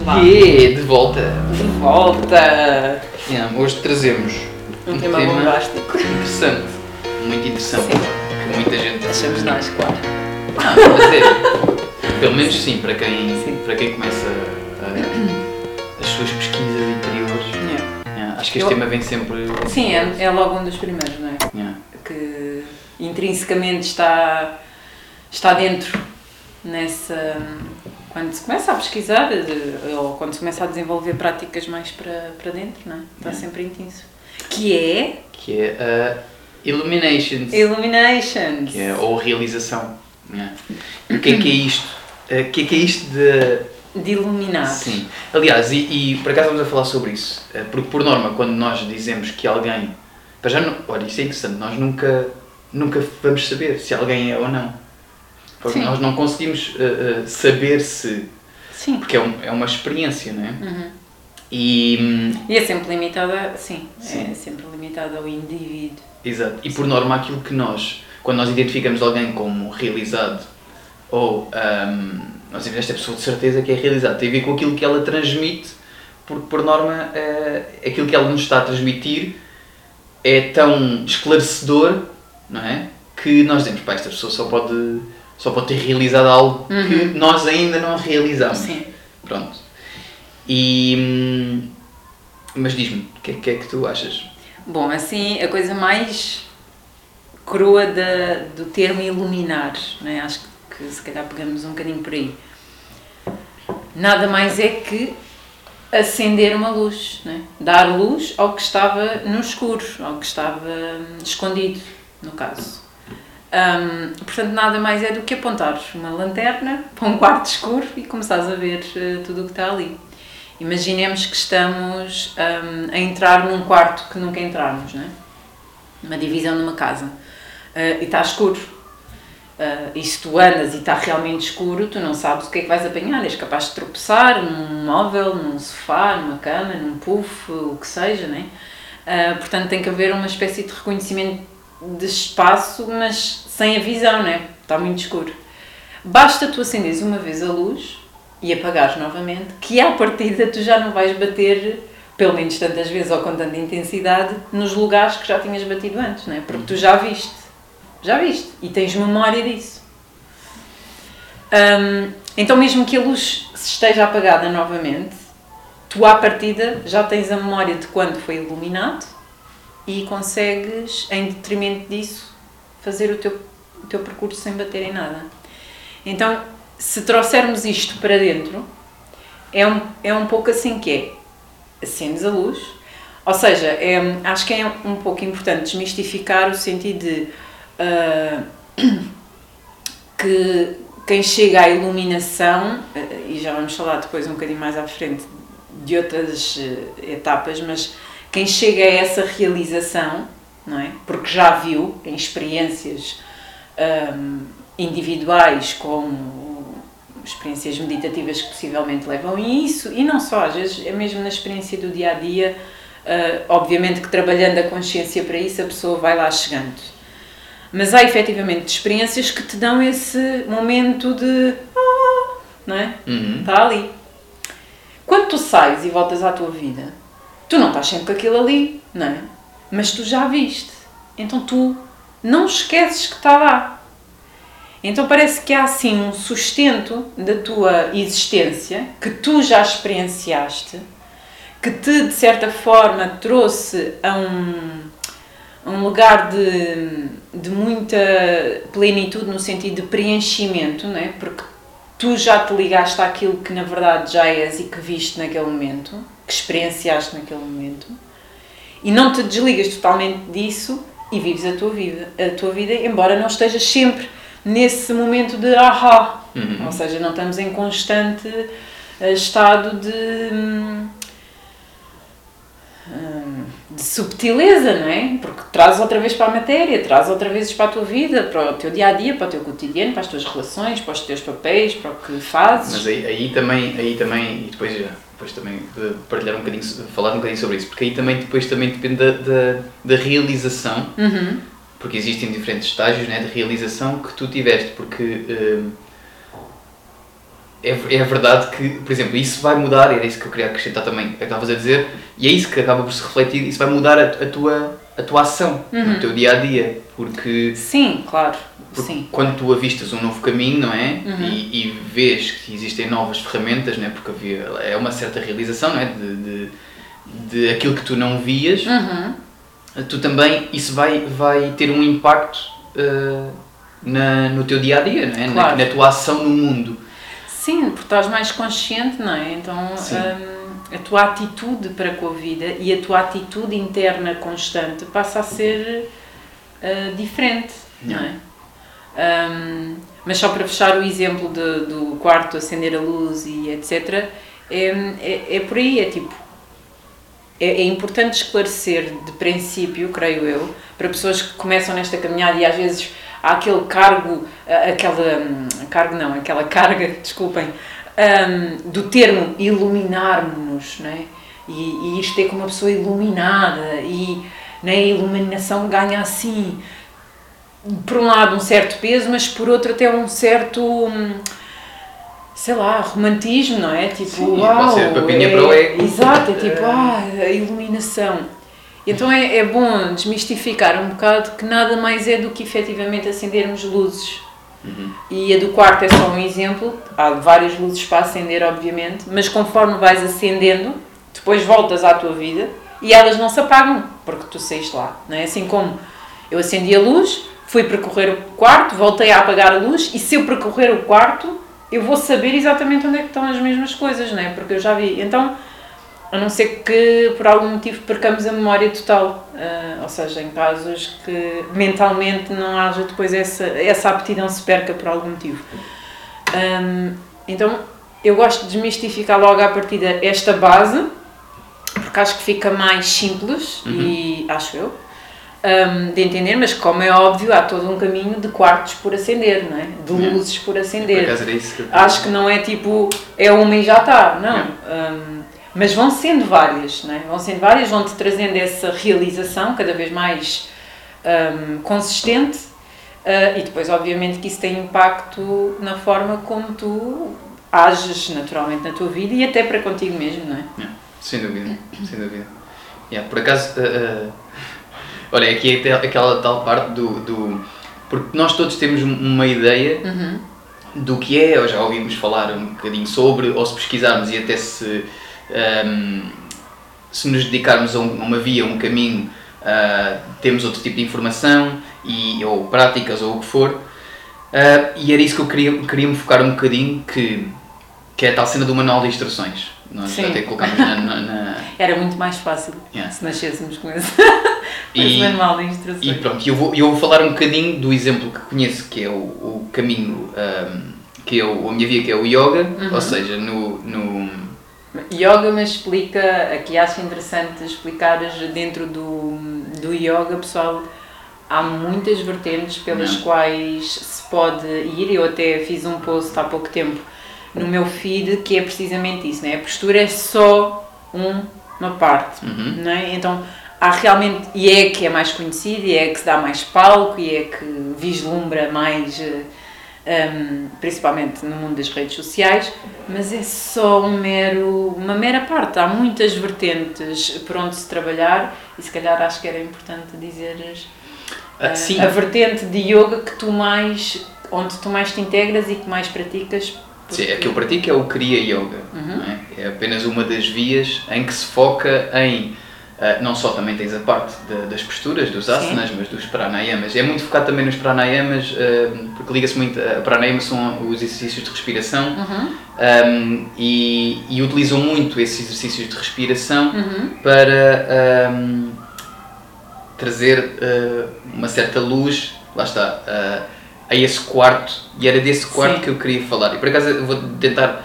Vamos lá. E de volta. De volta! Yeah, hoje trazemos Um tema bombástico. interessante. Muito interessante. Sim. Que muita gente. Achamos nós, claro. Não, mas é. Pelo menos sim, para quem, Sim. Para quem começa a- as suas pesquisas interiores. Yeah, acho que este Eu- tema vem sempre. Sim, é, é logo um dos primeiros, não é? Yeah. Que intrinsecamente está, está dentro nessa. Quando se começa a pesquisar, de- ou quando se começa a desenvolver práticas mais para, para dentro, não é? Está Yeah. sempre intrínseco. Que é Que é a Illuminations. Illuminations. Que é, ou realização. E o que é que é isto? Eh, O que é que é isto de. De iluminar. Sim. Aliás, e, e por acaso vamos a falar sobre isso. Eh, Porque por norma, quando nós dizemos que alguém. Para já não, olha, isso é interessante, nós nunca, nunca vamos saber se alguém é ou não. Porque Sim. nós não conseguimos eh, eh, saber se. Sim. Porque é, um- é uma experiência, não é? Uhum. E. hum, E é sempre limitada, sim, Sim. é sempre limitada ao indivíduo. Exato. E por norma, aquilo que nós, quando nós identificamos alguém como realizado, ou ahm, nós dizemos esta pessoa de certeza que é realizada, tem a ver com aquilo que ela transmite, porque por norma eh, aquilo que ela nos está a transmitir é tão esclarecedor, não é? Que nós dizemos, pá, esta pessoa só pode, só pode ter realizado algo que Uhum. nós ainda não realizamos. Sim. Pronto. E. hum, Mas diz-me, o que, é- que é que tu achas? Bom, assim, a coisa mais crua da, do termo iluminar, né? acho que se calhar pegamos um bocadinho por aí. Nada mais é que acender uma luz, né? dar luz ao que estava no escuro, ao que estava hum, escondido, no caso. Hum, portanto, nada mais é do que apontar uma lanterna para um quarto escuro e começares a ver eh, tudo o que está ali. Imaginemos que estamos hum, a entrar num quarto que nunca entramos, né? uma divisão numa casa, eh, e está escuro. Uh, e se tu andas e está realmente escuro, tu não sabes o que é que vais apanhar. És capaz de tropeçar num móvel, num sofá, numa cama, num puff, o que seja, né? Uh, portanto, tem que haver uma espécie de reconhecimento de espaço, mas sem a visão, né? Está muito escuro. Basta tu acenderes uma vez a luz e apagares novamente, que à partida tu já não vais bater, pelo menos tantas vezes ou com tanta intensidade, nos lugares que já tinhas batido antes, né? Porque tu já viste. Já viste? E tens memória disso. Hum, então, mesmo que a luz se esteja apagada novamente, tu à partida já tens a memória de quando foi iluminado e consegues, em detrimento disso, fazer o teu, o teu percurso sem bater em nada. Então, se trouxermos isto para dentro, é um, é um pouco assim que é. Acendes a luz, ou seja, é, acho que é um pouco importante desmistificar o sentido de ah, que quem chega à iluminação, ah, e já vamos falar depois um bocadinho mais à frente de outras eh, etapas, mas quem chega a essa realização, não é? Porque já viu em experiências ahm, individuais como experiências meditativas que possivelmente levam a isso, e não só, às vezes é mesmo na experiência do dia a dia, ah, obviamente que trabalhando a consciência para isso a pessoa vai lá chegando. Mas há efetivamente experiências que te dão esse momento de. "Ah", não é? Uhum. Está ali. Quando tu sais e voltas à tua vida, tu não estás sempre com aquilo ali, não é? Mas tu já viste. Então tu não esqueces que está lá. Então parece que há assim um sustento da tua existência que tu já experienciaste, que te de certa forma trouxe a um, a um lugar de, de muita plenitude no sentido de preenchimento, não é? Porque tu já te ligaste àquilo que na verdade já és e que viste naquele momento, que experienciaste naquele momento, e não te desligas totalmente disso e vives a tua vida, a tua vida embora não estejas sempre nesse momento de ahá, Uhum. ou seja, não estamos em constante eh, estado de hum, hum, de subtileza, não é? Porque traz outra vez para a matéria, traz outra vez para a tua vida, para o teu dia a dia, para o teu cotidiano, para as tuas relações, para os teus papéis, para o que fazes. Mas aí, aí também, aí também, e depois já, depois também partilhar um bocadinho, falar um bocadinho sobre isso, porque aí também depois também depende da, da, da realização, Uhum. porque existem diferentes estágios né, de realização que tu tiveste, porque hum, é, é verdade que, por exemplo, isso vai mudar, era isso que eu queria acrescentar também, é que estavas a dizer, e é isso que acaba por se refletir, isso vai mudar a, a tua, a tua ação Uhum. no teu dia a dia, porque, Sim, claro. porque Sim. quando tu avistas um novo caminho, não é? Uhum. E, e vês que existem novas ferramentas, não é? Porque havia, é uma certa realização, não é? De, de, de aquilo que tu não vias, Uhum. tu também, isso vai, vai ter um impacto eh, na, no teu dia a dia, não é? Na- Claro. na tua ação no mundo. Sim, porque estás mais consciente, não é? Então hum, a tua atitude para com a vida e a tua atitude interna constante passa a ser uh, diferente, não é? Hum, mas só para fechar o exemplo de- do quarto, acender a luz e etc., é, é, é por aí, é tipo. É, é importante esclarecer de princípio, creio eu, para pessoas que começam nesta caminhada e às vezes há aquele cargo, ah, aquela. hum, cargo não, aquela carga, desculpem, hum, do termo iluminar-nos, não é? E, e isto é como uma pessoa iluminada e né, a iluminação ganha assim, por um lado, um certo peso, mas por outro, até um certo. hum, sei lá, romantismo, não é? Tipo, Sim, uau! pode ser papinha para o ego. Exato, é tipo, É. ah, a iluminação. Então é, é bom desmistificar um bocado que nada mais é do que efetivamente acendermos luzes. Uhum. E a do quarto é só um exemplo, há várias luzes para acender, obviamente, mas conforme vais acendendo, depois voltas à tua vida e elas não se apagam, porque tu saíste lá, não é? Assim como eu acendi a luz, fui percorrer o quarto, voltei a apagar a luz e se eu percorrer o quarto, eu vou saber exatamente onde é que estão as mesmas coisas, não é? Porque eu já vi. Então, a não ser que por algum motivo percamos a memória total, ah, ou seja, em casos que mentalmente não haja depois essa, essa aptidão se perca por algum motivo. Ahm, então, eu gosto de desmistificar logo à partida esta base, porque acho que fica mais simples e acho eu. de entender, mas como é óbvio, há todo um caminho de quartos por acender, não é? De luzes por Por acender. acaso era isso que eu Acho que não é tipo, é uma e já está, não. Hum, mas vão sendo várias, não é? Vão sendo várias, vão-te trazendo essa realização cada vez mais hum, consistente ah, e depois, obviamente, que isso tem impacto na forma como tu ages naturalmente na tua vida e até para contigo mesmo, não é? Yeah, sem dúvida, sem dúvida. Yeah, por acaso, uh, uh, olha, aqui é aquela tal parte do, do. Porque nós todos temos um- uma ideia Uhum. do que é, ou já ouvimos falar um bocadinho sobre, ou se pesquisarmos e até se, um, se nos dedicarmos a, um- a uma via, um caminho, uh, temos outro tipo de informação, e, ou práticas, ou o que for. Uh, e era isso que eu queria, queria me focar um bocadinho, que, que é a tal cena do manual de instruções. Nós Sim. até colocámos na- na- na, Era muito mais fácil Yeah. se nascêssemos com esse, com esse E- manual de instruções. E pronto, eu vou, eu vou falar um bocadinho do exemplo que conheço, que é o, o caminho, ahm, que é o, a minha via, que é o yoga, Uhum. ou seja, no, no... Yoga, mas explica, aqui acho interessante explicares dentro do, do yoga, pessoal, há muitas vertentes pelas Não. quais se pode ir. Eu até fiz um post há pouco tempo no meu feed que é precisamente isso, né? a postura é só um- uma parte, Uhum. não é? Então há realmente, e é que é mais conhecido, e é que se dá mais palco, e é que vislumbra mais. Um, principalmente no mundo das redes sociais, mas é só um mero, uma mera parte. Há muitas vertentes por onde se trabalhar e se calhar acho que era importante dizeres Ah, uh, sim, a vertente de yoga que tu mais, onde tu mais te integras e que mais praticas. sim, porque- a que eu pratico é o Kriya Yoga, Uhum. é? é apenas uma das vias em que se foca em, ah, não só também tens a parte da- das posturas, dos asanas, mas dos pranayamas. É muito focado também nos pranayamas, ah, porque liga-se muito, a pranayama são os exercícios de respiração, Uhum, Um, e, e utilizam muito esses exercícios de respiração uhum, para um, trazer uh, uma certa luz, lá está, uh, a esse quarto, e era desse quarto Sim. que eu queria falar. E por acaso eu vou tentar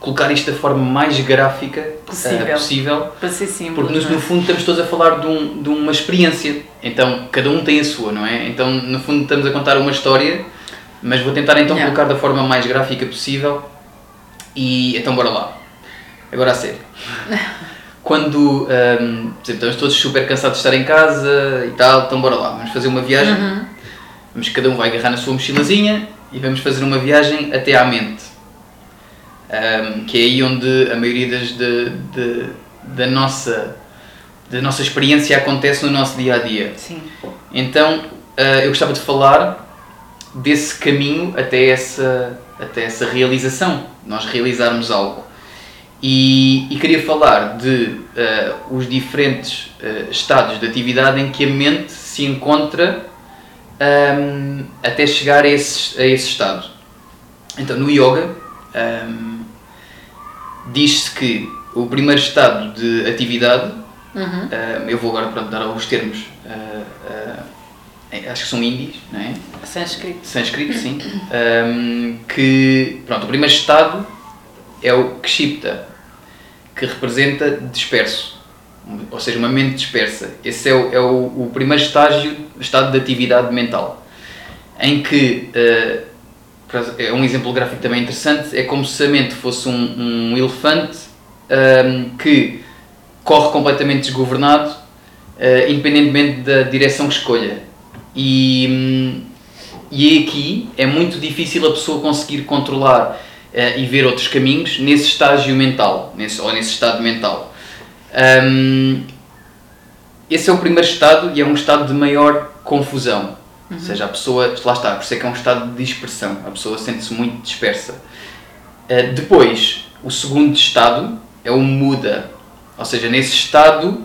colocar isto da forma mais gráfica uh, Possível. possível para ser simples. porque no, é? no fundo estamos todos a falar de, um- de uma experiência, então cada um tem a sua, não é? Então no fundo estamos a contar uma história, mas vou tentar então colocar da forma mais gráfica possível e então bora lá. Agora a sério. Quando, hum, por exemplo, estamos todos super cansados de estar em casa e tal, então bora lá, vamos fazer uma viagem, Uhum. vamos cada um vai agarrar na sua mochilazinha e vamos fazer uma viagem até à mente. Um, que é aí onde a maioria das, de, de, da, nossa, da nossa experiência acontece no nosso dia a dia. Sim. Então uh, eu gostava de falar desse caminho até essa, até essa realização, nós realizarmos algo. E, e queria falar de uh, os diferentes uh, estados de atividade em que a mente se encontra um, até chegar a esse, a esse estado. Então, no yoga, um, diz-se que o primeiro estado de atividade, Uhum. um, eu vou agora pronto, dar alguns termos, uh, uh, acho que são índios, não é? Sânscrito. Sânscrito, sim. Um, que, pronto, o primeiro estado é o Kshipta, que representa disperso, ou seja, uma mente dispersa. Esse é o, é o, o primeiro estágio, estado de atividade mental, em que, uh, é um exemplo gráfico também interessante, é como se a mente fosse um, um elefante um, que corre completamente desgovernado, uh, independentemente da direção que escolha. E, hum, e aqui é muito difícil a pessoa conseguir controlar uh, e ver outros caminhos nesse estágio mental, nesse, ou nesse estado mental. Um, esse é o primeiro estado e é um estado de maior confusão. Uhum. Ou seja, a pessoa, lá está, por isso é que é um estado de dispersão, a pessoa sente-se muito dispersa. Uh, depois, o segundo estado é o muda, ou seja, nesse estado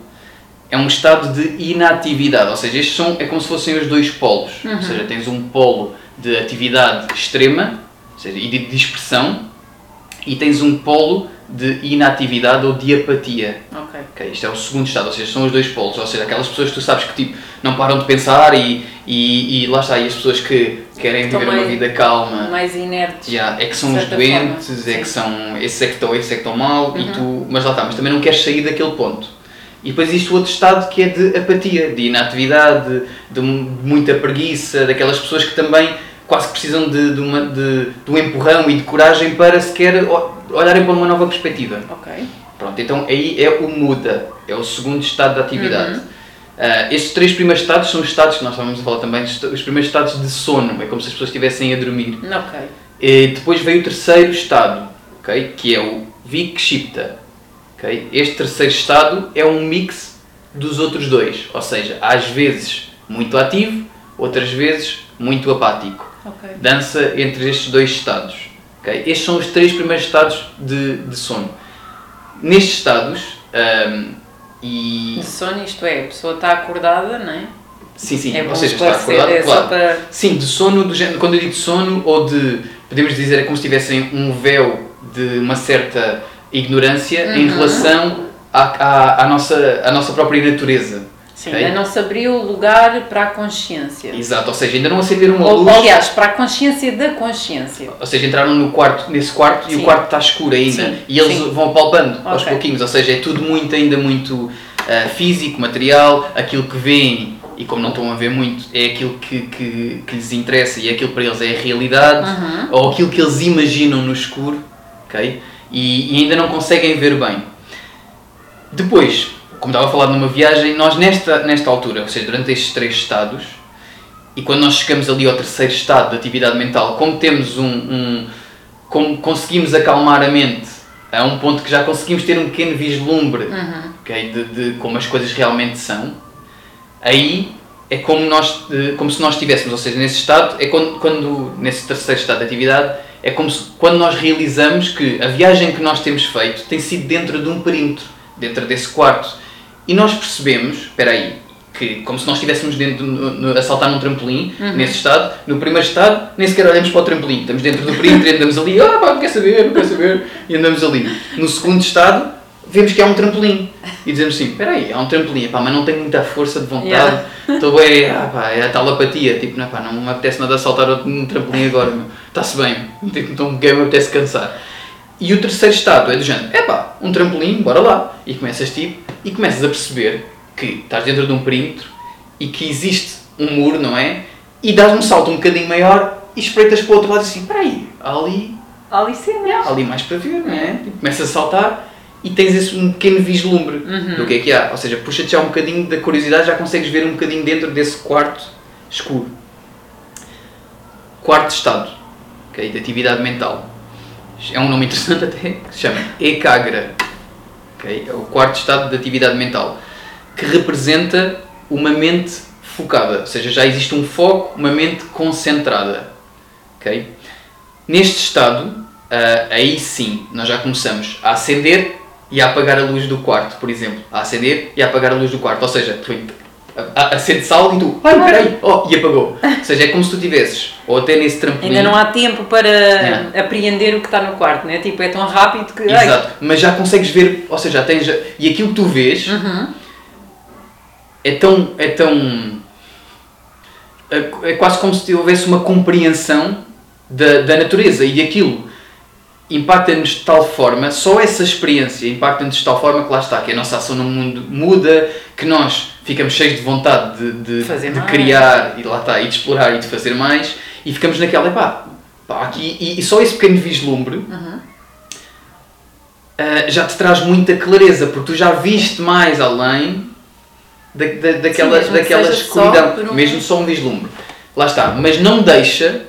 é um estado de inatividade, ou seja, estes são, é como se fossem os dois polos, Uhum. ou seja, tens um polo de atividade extrema, ou seja, e de dispersão, e tens um polo de inatividade ou de apatia. Ok. Ok, isto é o segundo estado, ou seja, são os dois polos, ou seja, aquelas pessoas que tu sabes que tipo, não param de pensar e, e, e lá está, e as pessoas que querem viver uma mais- vida calma. Mais inertes. Yeah, é que são os doentes, forma, é sim. que são esses é que estão, esses é que estão mal, e Uhum. tu, mas lá está, mas também não queres sair daquele ponto. E depois existe o outro estado que é de apatia, de inatividade, de, de muita preguiça, daquelas pessoas que também quase que precisam de, de, uma, de, de um empurrão e de coragem para sequer olharem para uma nova perspectiva. Ok. Pronto, então aí é o muda, é o segundo estado de atividade. Uhum. Ah, estes três primeiros estados são os estados que nós estávamos a falar também, os os primeiros estados de sono, é como se as pessoas estivessem a dormir. Ok. E depois veio o terceiro estado, ok? que é o Vikshipta. ok? Este terceiro estado é um mix dos outros dois, ou seja, às vezes muito ativo, outras vezes muito apático. Ok. Dança entre estes dois estados. ok? Estes são os três primeiros estados de, de sono. Nestes estados, ahm, e. De sono, isto é, a pessoa está acordada, não é? Sim, sim, é bom ou seja, está acordado, é claro. para... Sim, de sono, do género, quando eu digo de sono, ou de, podemos dizer, é como se tivessem um véu de uma certa ignorância em Uhum. relação à, à, à nossa, à nossa própria natureza. Sim, ok? ainda não se abriu lugar para a consciência. Exato, ou seja, ainda não acenderam uma Ou, luz, aliás, para a consciência da consciência. ou seja, entraram no quarto, nesse quarto e Sim. o quarto está escuro ainda, Sim, e eles vão apalpando aos Ok. pouquinhos, ou seja, é tudo muito, ainda muito ah, físico, material, aquilo que veem, e como não estão a ver muito, é aquilo que, que, que lhes interessa e aquilo para eles é a realidade, Uhum. ou aquilo que eles imaginam no escuro, ok? E, e ainda não conseguem ver bem. Depois, como estava a falar numa viagem, nós nesta, nesta altura, ou seja, durante estes três estados, e quando nós chegamos ali ao terceiro estado de atividade mental, como temos um, um como conseguimos acalmar a mente a um ponto que já conseguimos ter um pequeno vislumbre Uhum. ok, de, de como as coisas realmente são, aí é como, nós, eh, como se nós estivéssemos, ou seja, nesse estado, é quando, quando nesse terceiro estado de atividade, é como se, quando nós realizamos que a viagem que nós temos feito tem sido dentro de um perímetro, dentro desse quarto, e nós percebemos, espera aí, que como se nós estivéssemos dentro, no, no- a saltar num trampolim, nesse estado, no primeiro estado, nem sequer olhamos para o trampolim, estamos dentro do perímetro e andamos ali, ah pá, não quer saber, não quer saber, e andamos ali. No segundo estado, vemos que há um trampolim, e dizemos assim, espera aí, há um trampolim, pá, mas não tenho muita força de vontade, Yeah. estou bem, ah pá, é a tal apatia, tipo, não, pá, não me apetece nada saltar num trampolim agora, está-se bem, tipo, ninguém me apetece cansar. E o terceiro estado é do género, é pá, um trampolim, bora lá. E começas tipo, e começas a perceber que estás dentro de um perímetro e que existe um muro, não é? E dás um salto um bocadinho maior e espreitas para o outro lado e assim, espera aí, há ali, Há ali cenas. há ali mais para ver, não é? E começas a saltar e tens esse um pequeno vislumbre Uhum. do que é que há. Ou seja, puxa-te já um bocadinho da curiosidade, já consegues ver um bocadinho dentro desse quarto escuro. Quarto estado, ok? De atividade mental. É um nome interessante até, que se chama Ekagra, okay? é o quarto estado de atividade mental, que representa uma mente focada, ou seja, já existe um foco, uma mente concentrada. Okay? Neste estado, uh, aí sim, nós já começamos a acender e a apagar a luz do quarto, por exemplo. A acender e a apagar a luz do quarto. Ou seja, tu acende algo e tu, ai peraí, oh, e apagou. Ou seja, é como se tu tivesses, ou até nesse trampolim. Ainda não há tempo para é. apreender o que está no quarto, né? Tipo, é tão rápido que. Exato, ai. mas já consegues ver, ou seja, já tens. E aquilo que tu vês uhum. é tão. É tão. É, é quase como se houvesse uma compreensão da, da natureza e aquilo impacta-nos de tal forma, só essa experiência impacta-nos de tal forma que lá está, que a nossa ação no mundo muda, que nós ficamos cheios de vontade de, de, de criar e lá está, e de explorar e de fazer mais e ficamos naquela, pá, pá aqui, e, e só esse pequeno vislumbre uhum. uh, já te traz muita clareza, porque tu já viste mais além da, da, daquela, Sim, daquela escuridão, um... mesmo só um vislumbre. Lá está, mas não deixa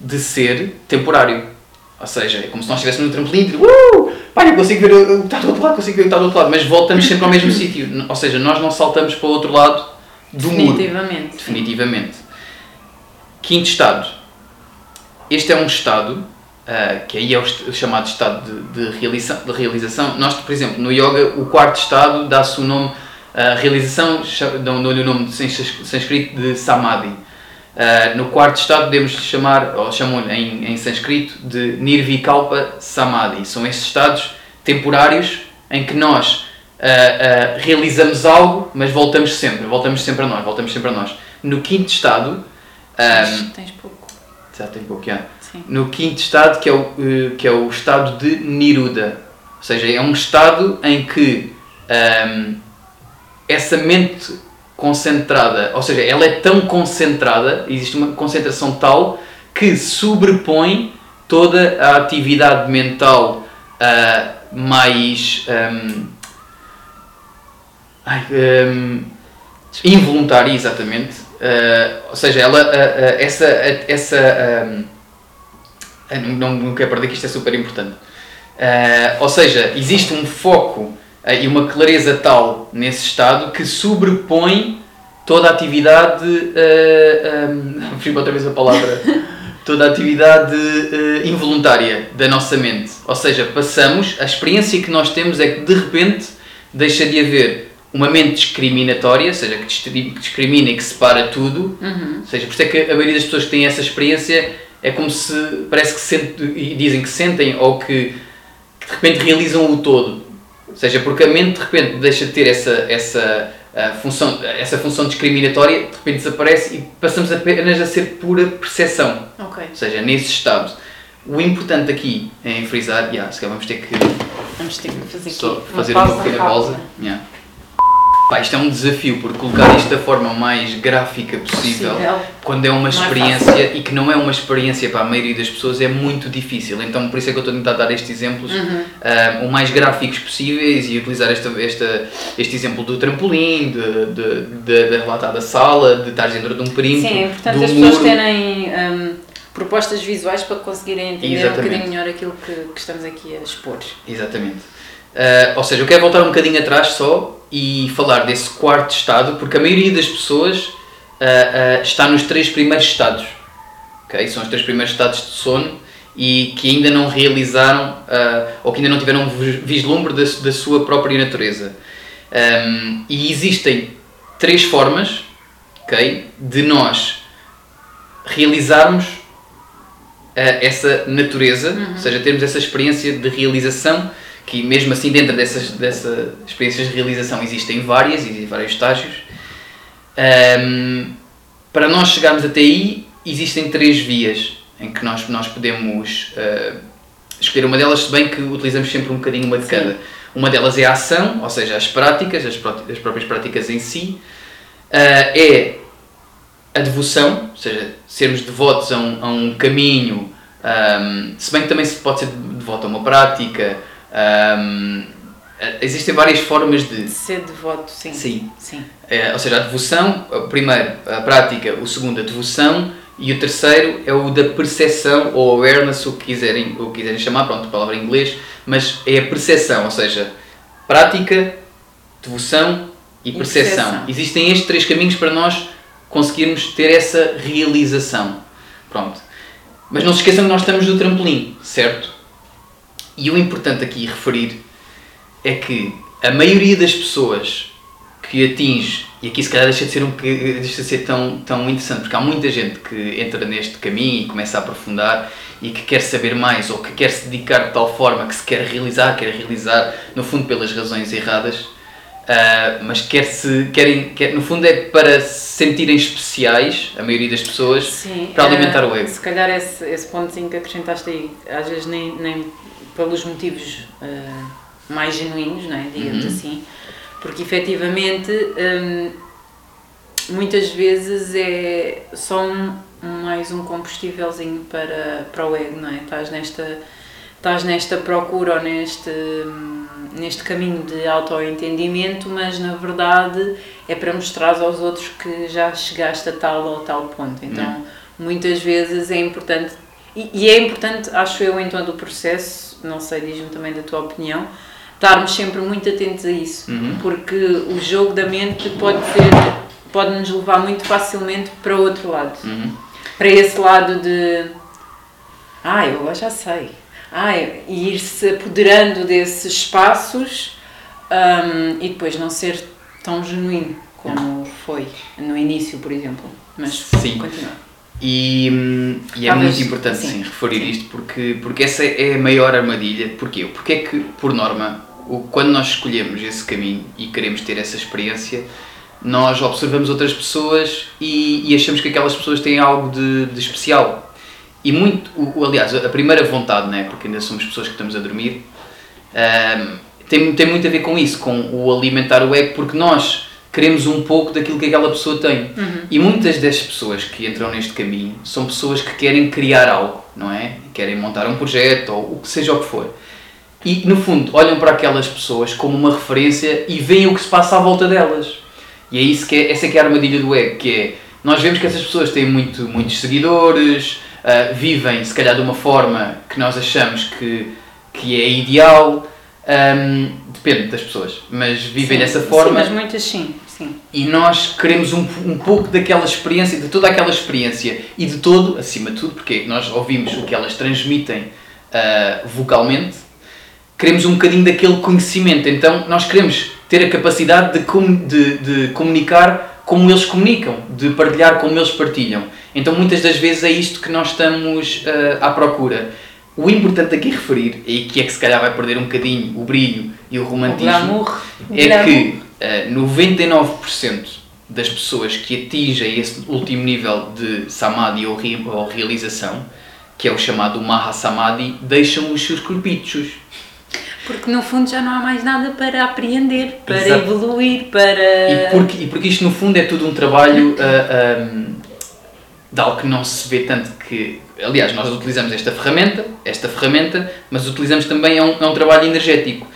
de ser temporário ou seja, é como se nós estivéssemos no trampolim e uh, eu consigo ver o que está do outro lado, consigo ver o que está do outro lado, mas voltamos sempre ao mesmo sítio. Ou seja, nós não saltamos para o outro lado do Definitivamente. muro. Definitivamente. Quinto estado. Este é um estado, uh, que aí é o chamado estado de, de, realização, de realização. Nós, por exemplo, no yoga, o quarto estado dá-se o nome, a uh, realização, dão-lhe o nome sânscrito de samadhi Uh, no quarto estado podemos chamar, ou chamam-lhe em, em sânscrito, de Nirvikalpa Samadhi. São esses estados temporários em que nós uh, uh, realizamos algo, mas voltamos sempre, voltamos sempre a nós, voltamos sempre a nós. No quinto estado... Um, tens pouco. Já tem pouco, já. Sim. No quinto estado, que é, o, que é o estado de Niruda. Ou seja, é um estado em que um, essa mente concentrada, ou seja, ela é tão concentrada, existe uma concentração tal que sobrepõe toda a atividade mental uh, mais um, um, involuntária, exatamente. Uh, ou seja, ela, uh, essa, essa um, não, não quero perder que isto é super importante. ou seja, existe um foco e uma clareza tal nesse estado que sobrepõe toda a atividade. Uh, um, outra vez a palavra. toda a atividade uh, involuntária da nossa mente. Ou seja, passamos, a experiência que nós temos é que de repente deixa de haver uma mente discriminatória, ou seja, que discrimina e que separa tudo. Uhum. Ou seja, por isso é que a maioria das pessoas que têm essa experiência é como se parece que sentem, dizem que sentem ou que, que de repente realizam o todo seja, porque a mente de repente deixa de ter essa, essa, uh, função, essa função discriminatória, de repente desaparece e passamos apenas a ser pura percepção. Okay. Ou seja, nesse estado. O importante aqui em frisar, yeah, se calhar vamos ter que, vamos ter que fazer, só fazer uma, pequena pausa. Yeah. Pá, isto é um desafio, porque colocar isto da forma mais gráfica possível, possível. quando é uma é experiência é e que não é uma experiência para a maioria das pessoas, é muito difícil. Então, por isso é que eu estou a tentar dar estes exemplos uhum. uh, o mais gráficos possíveis e utilizar esta, esta, este exemplo do trampolim, de, de, de relatada sala, de estar dentro de um perímetro. Sim, importante as pessoas terem. Um, propostas visuais para conseguirem entender Exatamente. um bocadinho melhor aquilo que, que estamos aqui a expor. Exatamente. Uh, ou seja, eu quero voltar um bocadinho atrás só e falar desse quarto estado, porque a maioria das pessoas uh, uh, está nos três primeiros estados. Okay? São os três primeiros estados de sono e que ainda não realizaram uh, ou que ainda não tiveram um vislumbre da, da sua própria natureza. Um, e existem três formas okay, de nós realizarmos essa natureza, uhum. ou seja, termos essa experiência de realização que mesmo assim dentro dessas, dessas experiências de realização existem várias, existem vários estágios. Um, para nós chegarmos até aí, existem três vias em que nós, nós podemos uh, escolher uma delas, se bem que utilizamos sempre um bocadinho uma de Sim. cada. Uma delas é a ação, ou seja, as práticas, as, as próprias práticas em si. Uh, é a devoção, ou seja, sermos devotos a um, a um caminho, um, se bem que também se pode ser devoto a uma prática, um, existem várias formas de. Ser devoto, sim. Sim. sim. É, ou seja, a devoção, primeiro a prática, o segundo a devoção E o terceiro é o da percepção ou awareness, o que quiserem, o que quiserem chamar, pronto, palavra em inglês, mas é a percepção, ou seja, prática, devoção e percepção. Existem estes três caminhos para nós conseguirmos ter essa realização. Pronto. Mas não se esqueçam que nós estamos no trampolim, certo? E o importante aqui referir é que a maioria das pessoas que atinge, e aqui se calhar deixa de ser, um, deixa de ser tão, tão interessante, porque há muita gente que entra neste caminho e começa a aprofundar e que quer saber mais ou que quer se dedicar de tal forma que se quer realizar, quer realizar, no fundo pelas razões erradas, ah, mas quer se, querem, quer, no fundo é para se sentirem especiais, a maioria das pessoas, Sim, para alimentar eh, o ego. Se calhar esse, esse pontozinho que acrescentaste aí, às vezes nem, nem pelos motivos eh, mais genuínos, não é? digamos Uhum. assim, porque efetivamente hum, muitas vezes é só um, um- mais um combustívelzinho para, para o ego, não é? Estás nesta, estás nesta procura ou neste, hum, neste caminho de autoentendimento, mas na verdade é para mostrar aos outros que já chegaste a tal ou tal ponto. Então, muitas vezes é importante, e, e é importante, acho eu, em todo o processo, não sei, diz-me também da tua opinião, estarmos sempre muito atentos a isso, Uhum. porque o jogo da mente pode ser, pode nos levar muito facilmente para o outro lado, Uhum. para esse lado de, ah, eu já sei, ah, e ir-se apoderando desses espaços hum, e depois não ser tão genuíno como foi no início, por exemplo. Mas Sim. continua. E, e é Talvez, muito importante sim. sim, referir isto porque, porque essa é a maior armadilha. Porquê? Porque é que, por norma, o, quando nós escolhemos esse caminho e queremos ter essa experiência, nós observamos outras pessoas e, e achamos que aquelas pessoas têm algo de, de especial. E muito, o, aliás, a primeira vontade, né, porque ainda somos pessoas que estamos a dormir, hum, tem, tem muito a ver com isso, com o alimentar o ego, porque nós queremos um pouco daquilo que aquela pessoa tem. E muitas das pessoas que entram neste caminho são pessoas que querem criar algo, não é? Querem montar um projeto ou o que seja o que for. E no fundo olham para aquelas pessoas como uma referência e veem o que se passa à volta delas. E é isso que é, essa que é a armadilha do ego, que é nós vemos que essas pessoas têm muito, muitos seguidores, ah, vivem se calhar de uma forma que nós achamos que, que é ideal, ahm, depende das pessoas, mas vivem Sim, dessa sim, forma mas muitas sim, sim. e nós queremos um, um pouco daquela experiência, de toda aquela experiência e de todo, acima de tudo, porque nós ouvimos o que elas transmitem ah, vocalmente, queremos um bocadinho daquele conhecimento. Então nós queremos ter a capacidade de, com- de, de comunicar como eles comunicam, de partilhar como eles partilham. Então muitas das vezes é isto que nós estamos ah, à procura. O importante aqui referir, e que é que se calhar vai perder um bocadinho o brilho e o O romantismo, glamour. é glamour. que eh, 99% das pessoas que atingem esse último nível de samadhi ou, re- ou realização, que é o chamado Mahasamadhi, deixam os seus corpichos. Porque no fundo já não há mais nada para apreender, para Exato. evoluir, para. E, porque, e porque isto no fundo é tudo um trabalho ah, ahm, de algo que não se vê tanto que. Aliás, nós utilizamos esta ferramenta, esta ferramenta, mas utilizamos também é um, é um trabalho energético.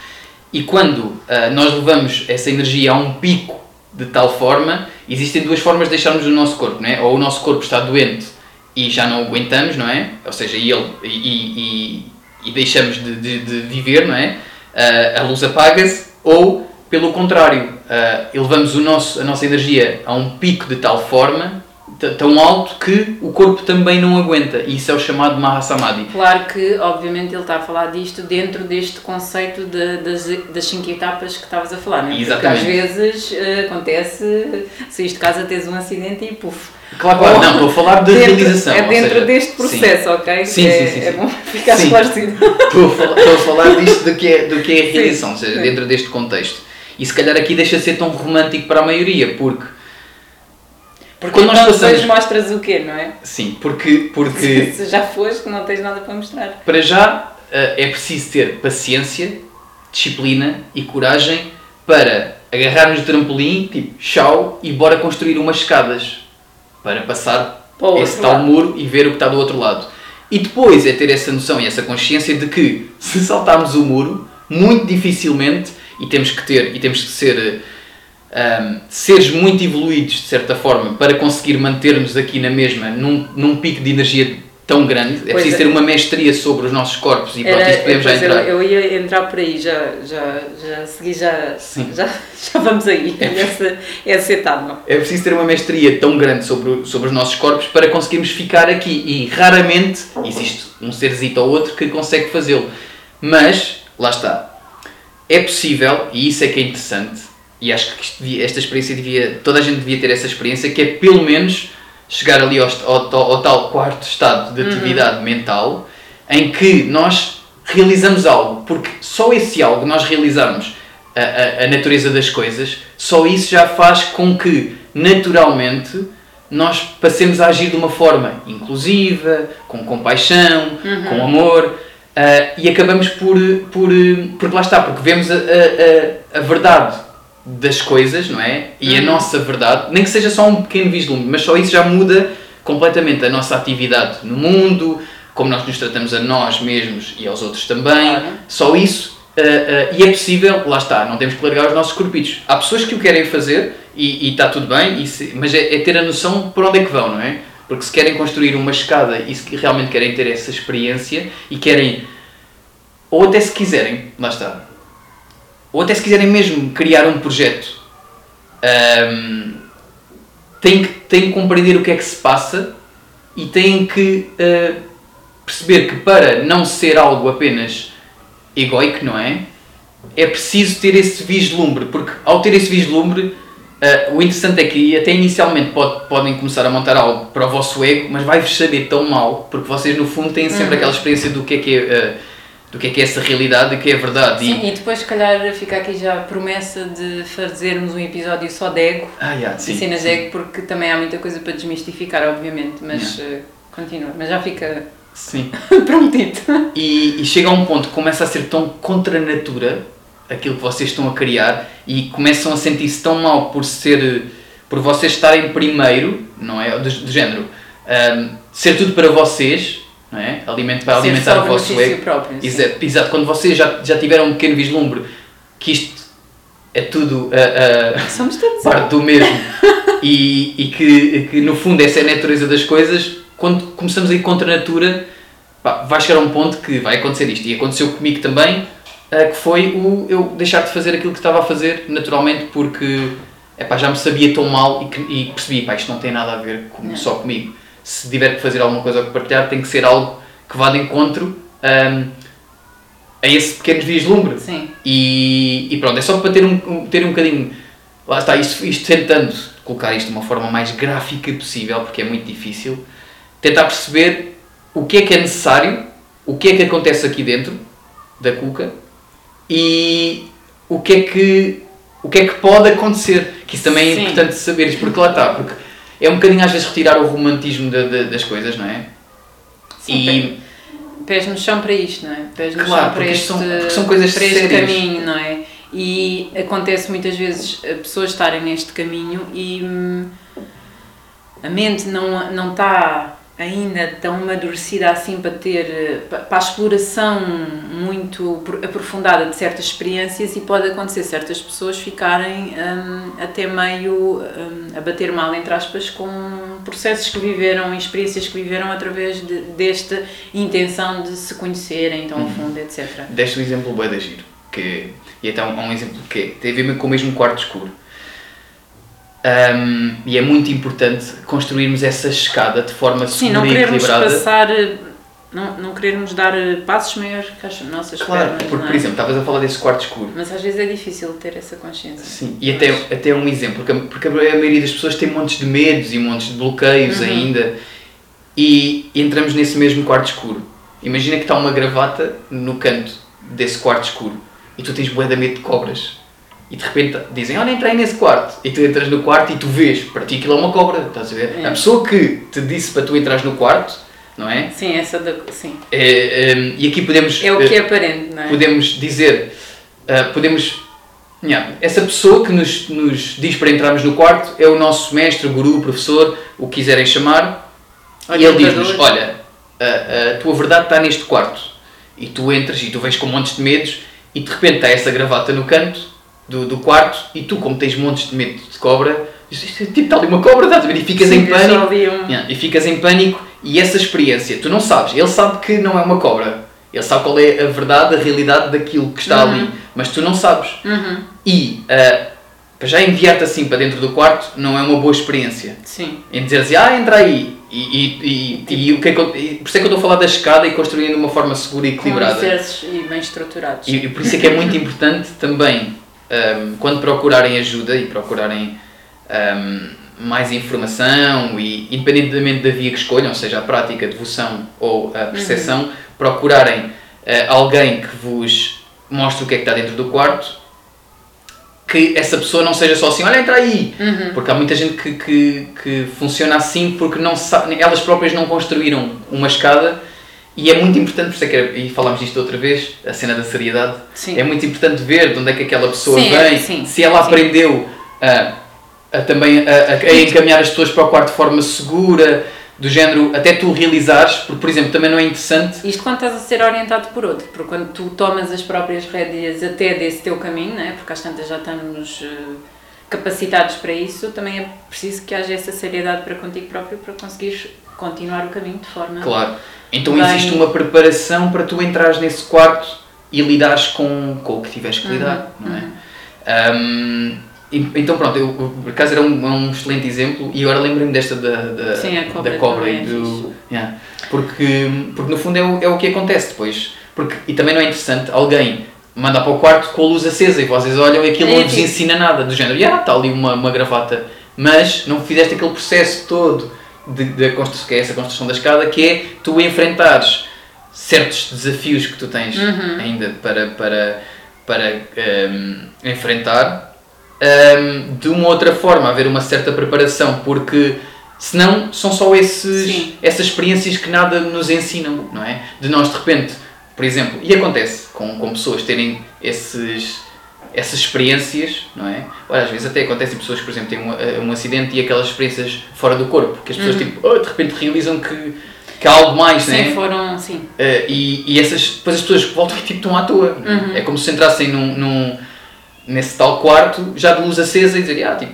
E quando ah, nós levamos essa energia a um pico de tal forma, existem duas formas de deixarmos o nosso corpo, não é? Ou o nosso corpo está doente e já não aguentamos, não é? Ou seja, e, ele, e, e, e deixamos de, de, de viver, não é? Ah, a luz apaga-se, ou pelo contrário, ah, elevamos o nosso, a nossa energia a um pico de tal forma, tão alto, que o corpo também não aguenta. E isso é o chamado Mahasamadhi. Claro que, obviamente, ele está a falar disto dentro deste conceito de- das, das cinco etapas que estavas a falar, não é? Porque Exatamente. às vezes eh, acontece, saís de casa, tens um acidente e puf. Claro, claro, não, estou a falar de Dentro- realização. É dentro seja, deste sim. processo, ok? Sim, é, sim, sim, É sim. bom ficar Sim. esclarecido. Estou a falar, estou a falar disto do que é, do que é a Sim, realização, ou seja, sim. dentro deste contexto. E se calhar aqui deixa de ser tão romântico para a maioria, porque. Porque Quando nós então passamos- depois mostras o quê, não é? Sim, porque, porque Se já foste, não tens nada para mostrar. para já eh, é preciso ter paciência, disciplina e coragem para agarrar-nos de trampolim, tipo, tchau, e bora construir umas escadas para passar o esse tal lado. muro e ver o que está do outro lado. E depois é ter essa noção e essa consciência de que se saltarmos o muro, muito dificilmente, e temos que ter, e temos que ser um, seres muito evoluídos, de certa forma, para conseguir manter-nos aqui na mesma, num, num pico de energia tão grande. É Pois preciso é. ter uma mestria sobre os nossos corpos e pronto, Era- isto podemos já pois eu- entrar. Eu, ia entrar por aí, já, já, já segui, já, já, já vamos aí, essa, essa etapa. É preciso ter uma mestria tão grande sobre, sobre os nossos corpos para conseguirmos ficar aqui. E raramente existe um serzito ou outro que consegue fazê-lo. Mas, lá está. É possível, e isso é que é interessante, e acho que devia- esta experiência devia. toda a gente devia ter essa experiência, que é pelo menos chegar ali ao, ao, tal- ao tal quarto estado de atividade mental em que nós realizamos algo, porque só esse algo nós realizarmos a, a, a natureza das coisas, só isso já faz com que naturalmente nós passemos a agir de uma forma inclusiva, com compaixão, com amor. ah, e acabamos por, por. Porque lá está, porque vemos a, a, a, a verdade das coisas, não é? E a nossa verdade, nem que seja só um pequeno vislumbre, mas só isso já muda completamente a nossa atividade no mundo, como nós nos tratamos a nós mesmos e aos outros também. Claro. Só isso. ah, ah, e é possível, lá está, não temos que largar os nossos corpitos. Há pessoas que o querem fazer e está tudo bem, se- mas é, é ter a noção por onde é que vão, não é? Porque se querem construir uma escada e se realmente querem ter essa experiência e querem, ou até se quiserem, lá está, ou até se quiserem mesmo criar um projeto, ahm, têm, que, têm que compreender o que é que se passa e têm que ah, perceber que para não ser algo apenas egoico, não é? É preciso ter esse vislumbre, porque ao ter esse vislumbre, ah, o interessante é que até inicialmente pode- podem começar a montar algo para o vosso ego, mas vai-vos saber tão mal, porque vocês no fundo têm sempre aquela experiência do que é que é, ah, do que é, que é essa realidade, do que é a verdade. Sim, e depois se calhar fica aqui já a promessa de fazermos um episódio só de ego, Ah, yeah, de sim, cenas sim. de ego, porque também há muita coisa para desmistificar, obviamente, mas eh, continua, mas já fica Sim. prometido. E, e chega a um ponto que começa a ser tão contra a natura aquilo que vocês estão a criar e começam a sentir-se tão mal por ser por vocês estarem primeiro, não é? Do, do género, ahm, ser tudo para vocês, não é? Alimento para Ser alimentar o vosso ego. próprio, sim. Exato, exato, quando vocês já, já tiveram um pequeno vislumbre que isto é tudo ah, Somos todos parte do mesmo e, e que, que no fundo essa é a natureza das coisas, quando começamos a ir contra a natura, pá, vai chegar a um ponto que vai acontecer isto. E aconteceu comigo também, eh, que foi o eu deixar de fazer aquilo que estava a fazer naturalmente porque epá, já me sabia tão mal e, que- e percebi, pá, isto não tem nada a ver com- só comigo. Se tiver que fazer alguma coisa ou que partilhar, tem que ser algo que vá de encontro ahm, a esse pequeno vislumbre. Sim. E, e pronto, é só para ter um, um- ter um bocadinho. Lá está, isto, isto tentando colocar isto de uma forma mais gráfica possível, porque é muito difícil, tentar perceber o que é que é necessário, o que é que acontece aqui dentro da cuca e o que é que, o que, é que pode acontecer. Que isso também é Sim. importante saberes, porque lá está, porque é um bocadinho às vezes retirar o romantismo da- da- das coisas, não é? Sim, e Pés no chão para isto, não é? Pés no Claro, chão para este, isto são- são coisas para este sérias. caminho, não é? E acontece muitas vezes pessoas estarem neste caminho e hum, a mente não, não está ainda tão amadurecida assim para ter eh, pa- para a exploração muito pro- aprofundada de certas experiências e pode acontecer certas pessoas ficarem hum, até meio hum, a bater mal entre aspas com processos que viveram experiências que viveram através de- desta intenção de se conhecerem tão a fundo etc Deste um exemplo bem da giro, que, e até um, um exemplo que tem a ver com o mesmo quarto escuro. Ahm, e é muito importante construirmos essa escada de forma sim segura e equilibrada. passar eh, não, não querermos dar eh, passos maiores que as nossas Claro, pernas porque não é? por exemplo, estavas a falar desse quarto escuro. mas às vezes é difícil ter essa consciência Sim, e até, até um exemplo, porque, a- porque a maioria das pessoas tem montes de medos e montes de bloqueios Uhum. ainda e entramos nesse mesmo quarto escuro. Imagina que está uma gravata no canto desse quarto escuro e tu tens de medo de cobras e de repente dizem, olha, entrei nesse quarto e tu entras no quarto e tu vês, para ti aquilo é uma cobra, estás a ver? É. A pessoa que te disse para tu entrares no quarto, não é? sim essa da, sim É, é, e aqui podemos é o eh, que é aparente não é podemos dizer, ah, podemos. Nha, essa pessoa que nos, nos diz para entrarmos no quarto é o nosso mestre, guru, professor, o que quiserem chamar, e ele diz-nos. Olha, a, a tua verdade está neste quarto. E tu entras e tu vens com montes de medos, e de repente está essa gravata no canto, do, do quarto e tu, como tens montes de medo de cobra, dizes, "Isto é tipo, está ali uma cobra, estás a ver? E ficas Sim, em pânico. um- Yeah, e ficas em pânico e essa experiência, tu não sabes, ele sabe que não é uma cobra, ele sabe qual é a verdade, a realidade daquilo que está Uhum. ali, mas tu não sabes. Uhum. E para já enviar-te assim para dentro do quarto não é uma boa experiência. Sim. Em dizer assim, ah, entra aí. E, e, e, e o que é que eu- por isso é que eu estou a falar da escada e construindo de uma forma segura e Com equilibrada. alicerces e bem estruturados. E, e por isso é que é muito importante também, ahm, quando procurarem ajuda e procurarem ahm, mais informação e independentemente da via que escolham, seja a prática, a devoção ou a percepção, procurarem ah, alguém que vos mostre o que é que está dentro do quarto, que essa pessoa não seja só assim, olha, entra aí. Uhum. Porque há muita gente que, que, que funciona assim porque não sabe, elas próprias não construíram uma escada e é muito importante, por isso é que, era- e falámos disto outra vez, a cena da seriedade, Sim. é muito importante ver de onde é que aquela pessoa Sim, vem, sim, se ela aprendeu a, a também a, a- encaminhar as pessoas para o quarto de forma segura, do género, até tu realizares, porque por exemplo também não é interessante Isto quando estás a ser orientado por outro, porque quando tu tomas as próprias rédeas até desse teu caminho, né? porque às tantas já estamos eh, capacitados para isso, também é preciso que haja essa seriedade para contigo próprio para conseguires continuar o caminho de forma. Claro. Então Bem- existe uma preparação para tu entrares nesse quarto e lidares com, com o que tiveres que lidar, Uhum, não é? Um, e- então pronto, eu, por acaso era um, é um excelente exemplo e agora lembrei-me desta da, da, Sim, a cobra da cobra e é do. fixe. Yeah. porque, porque no fundo é o, é o que acontece depois. Porque, e também não é interessante alguém mandar para o quarto com a luz acesa e vocês olham e aquilo É não vos tipo- ensina nada, do género, yeah, está ali uma, uma gravata, mas não fizeste aquele processo todo de, de construção, que é essa construção da escada, que é tu enfrentares certos desafios que tu tens Uhum. ainda para, para, para ehm, enfrentar ehm, de uma outra forma, haver uma certa preparação, porque senão são só esses, Sim. essas experiências que nada nos ensinam, não é? De nós de repente, por exemplo, e acontece com, com pessoas terem esses, essas experiências, não é? Olha, às vezes até acontece em pessoas que, por exemplo, têm um, eh, um acidente e aquelas experiências fora do corpo, que as pessoas tipo, oh, de repente realizam que, que há algo mais, não é? Sim, foram, sim. Uh, e, e essas, depois as pessoas voltam e tipo, estão à toa. Uhum. É como se entrassem num, num, nesse tal quarto, já de luz acesa e dizer, ah, tipo,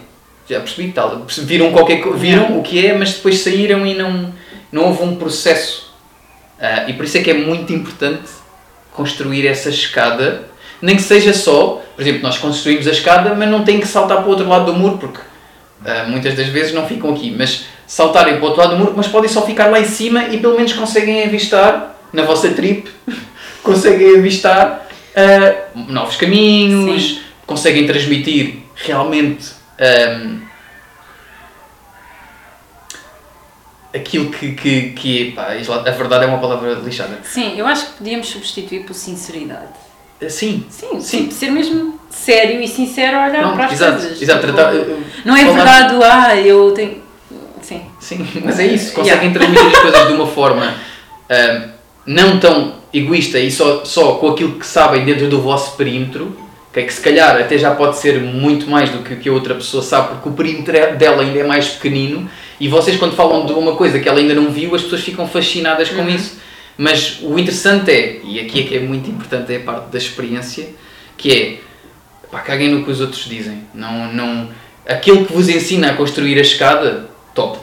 já percebi, tal, viram, qualquer, viram Yeah. o que é, mas depois saíram e não, não houve um processo. Uh, e por isso é que é muito importante construir essa escada, nem que seja só, por exemplo, nós construímos a escada, mas não tem que saltar para o outro lado do muro, porque uh, muitas das vezes não ficam aqui, mas saltarem para o outro lado do muro, mas podem só ficar lá em cima e pelo menos conseguem avistar, na vossa trip, conseguem avistar uh, novos caminhos, Sim. conseguem transmitir realmente um, aquilo que, que, que pá, a verdade é uma palavra lixada. Sim, eu acho que podíamos substituir por sinceridade. Uh, Sim, Sim, Sim. ser mesmo sério e sincero olhar Pronto, para as exato, coisas. exato, tipo, tratar- uh, não é falar- verdade, ah, eu tenho. Sim. Sim, mas é isso, conseguem transmitir as coisas de uma forma ahm, não tão egoísta e só, só com aquilo que sabem dentro do vosso perímetro, que é que se calhar até já pode ser muito mais do que que a outra pessoa sabe, porque o perímetro é- dela ainda é mais pequenino e vocês quando falam de uma coisa que ela ainda não viu, as pessoas ficam fascinadas com Uhum. isso. Mas o interessante é, e aqui é que é muito importante, é a parte da experiência, que é pá, caguem no que os outros dizem. Não, não, aquilo que vos ensina a construir a escada, top.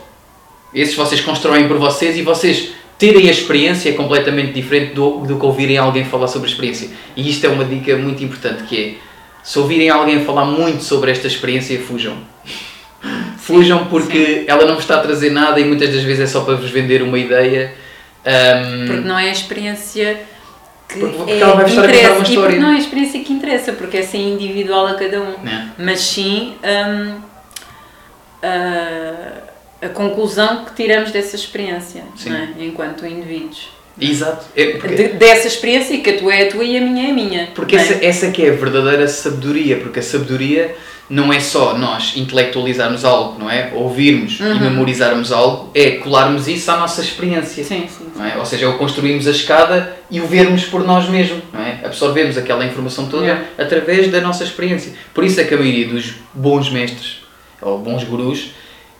Esses vocês constroem por vocês e vocês terem a experiência é completamente diferente do, do que ouvirem alguém falar sobre a experiência. E isto é uma dica muito importante que é, se ouvirem alguém falar muito sobre esta experiência, fujam. Fujam porque ela não vos está a trazer nada e muitas das vezes é só para vos vender uma ideia. Ahm, Porque não é a experiência que Porque- porque é, ela vai estar a contar uma E porque história. não é a experiência que interessa, porque é assim individual a cada um. né? Mas sim hum, a, a conclusão que tiramos dessa experiência, Sim. é? enquanto indivíduos. Exato. É porque- De- dessa experiência que a tua é a tua e a minha é a minha. Porque é? essa, essa que é a verdadeira sabedoria, porque a sabedoria não é só nós intelectualizarmos algo, não é? Ouvirmos e Uhum. memorizarmos algo, é colarmos isso à nossa experiência. Sim, sim. Não é? Ou seja, é o construirmos a escada e o vermos por nós mesmos, não é? Absorvemos aquela informação toda Yeah. através da nossa experiência. Por isso é que a maioria dos bons mestres, ou bons gurus,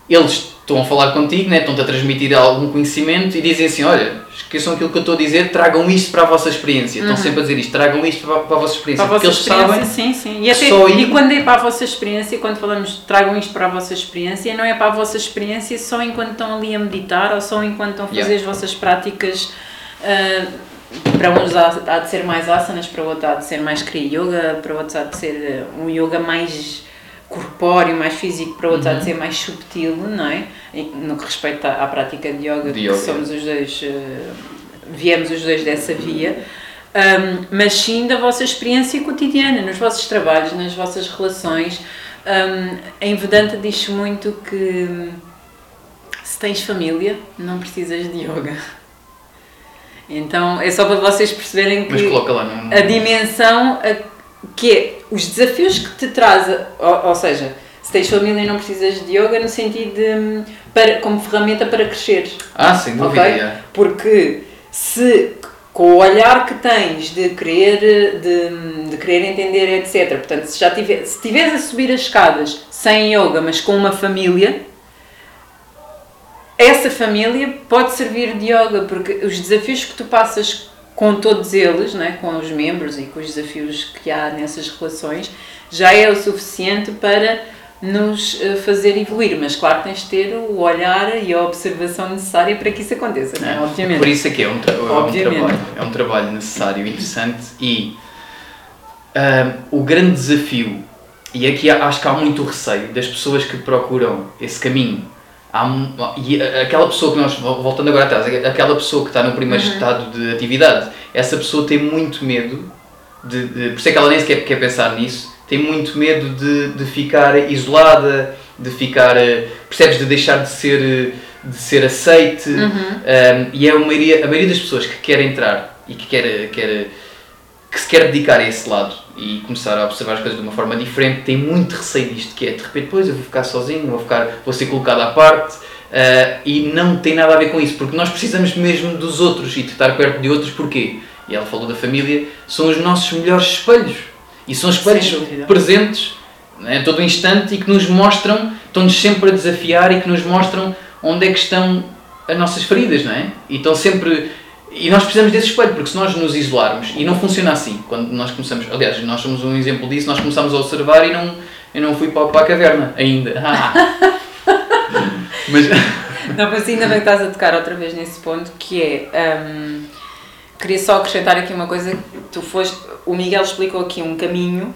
eles estão a falar contigo, né? estão-te a transmitir algum conhecimento e dizem assim: olha, esqueçam aquilo que eu estou a dizer, tragam isto para a vossa experiência. Estão Uhum. sempre a dizer isto, tragam isto para, para a vossa experiência. Para a porque vossa eles experiência, sabem. sim, sim. E, até, só e quando é para a vossa experiência, quando falamos tragam isto para a vossa experiência, não é para a vossa experiência só enquanto estão ali a meditar ou só enquanto estão a fazer Yeah. as vossas práticas. ah, para uns há, há de ser mais asanas, para outros há de ser mais Kriya Yoga, para outros há de ser ah, um yoga mais corpóreo, mais físico, para outros há Uhum. de ser mais subtil, não é? No que respeita à, à prática de yoga, De yoga. somos os dois, ah, viemos os dois dessa via. Um, mas sim da vossa experiência cotidiana, nos vossos trabalhos, nas vossas relações. Um, em Vedanta diz muito que hum, se tens família, não precisas de yoga. Então é só para vocês perceberem que a dimensão a- que é os desafios que te traz, ou, ou seja, se tens família e não precisas de yoga no sentido de hum, para, como ferramenta para crescer. Ah, sem dúvida. Ok? yeah. Porque se com o olhar que tens de querer, de, de querer entender, etc. Portanto, se já tiver, se estiveres a subir as escadas sem yoga, mas com uma família, essa família pode servir de yoga, porque os desafios que tu passas com todos eles, né, com os membros e com os desafios que há nessas relações, já é o suficiente para nos eh, fazer evoluir. Mas claro que tens de ter o olhar e a observação necessária para que isso aconteça, não é? É, Obviamente. Por isso é que é um, tra- é um Obviamente. trabalho. É um trabalho necessário, interessante e ahm, o grande desafio, e aqui acho que há muito receio das pessoas que procuram esse caminho. Há, e aquela pessoa que nós, vol- voltando agora atrás, aquela pessoa que está no primeiro Uhum. estado de atividade, essa pessoa tem muito medo, de, de, por isso é que ela nem sequer quer pensar nisso, tem muito medo de, de ficar isolada, de ficar, eh, percebes, de deixar de ser, eh, de ser aceite. Uhum. Um, e é a maioria, a maioria das pessoas que quer entrar e que quer, quer que se quer dedicar a esse lado e começar a observar as coisas de uma forma diferente. Tem muito receio disto que é de repente depois eu vou ficar sozinho vou ficar vou ser colocado à parte uh, e não tem nada a ver com isso porque nós precisamos mesmo dos outros e de estar perto de outros. Porquê? E ela falou da família. São os nossos melhores espelhos. E são espelhos presentes né, a todo instante e que nos mostram estão-nos sempre a desafiar e que nos mostram onde é que estão as nossas feridas, não é? E estão sempre. E nós precisamos desse espelho, porque se nós nos isolarmos, e não funciona assim, quando nós começamos. Aliás, nós somos um exemplo disso, nós começamos a observar e não, eu não fui para, para a caverna ainda. Ah. Mas. Não, mas ainda bem que estás a tocar outra vez nesse ponto, que é. hum, queria só acrescentar aqui uma coisa. Tu foste. O Miguel explicou aqui um caminho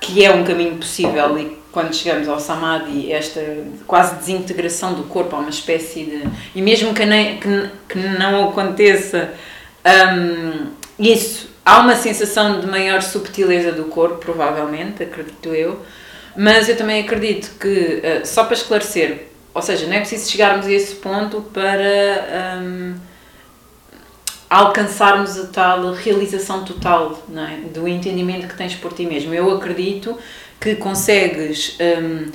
que é um caminho possível e quando chegamos ao Samadhi, esta quase desintegração do corpo, há uma espécie de. E mesmo que, nem, que, que não aconteça hum, isso, há uma sensação de maior subtileza do corpo, provavelmente, acredito eu. Mas eu também acredito que, eh, só para esclarecer, ou seja, não é preciso chegarmos a esse ponto para hum, alcançarmos a tal realização total é? do entendimento que tens por ti mesmo. Eu acredito que consegues hum,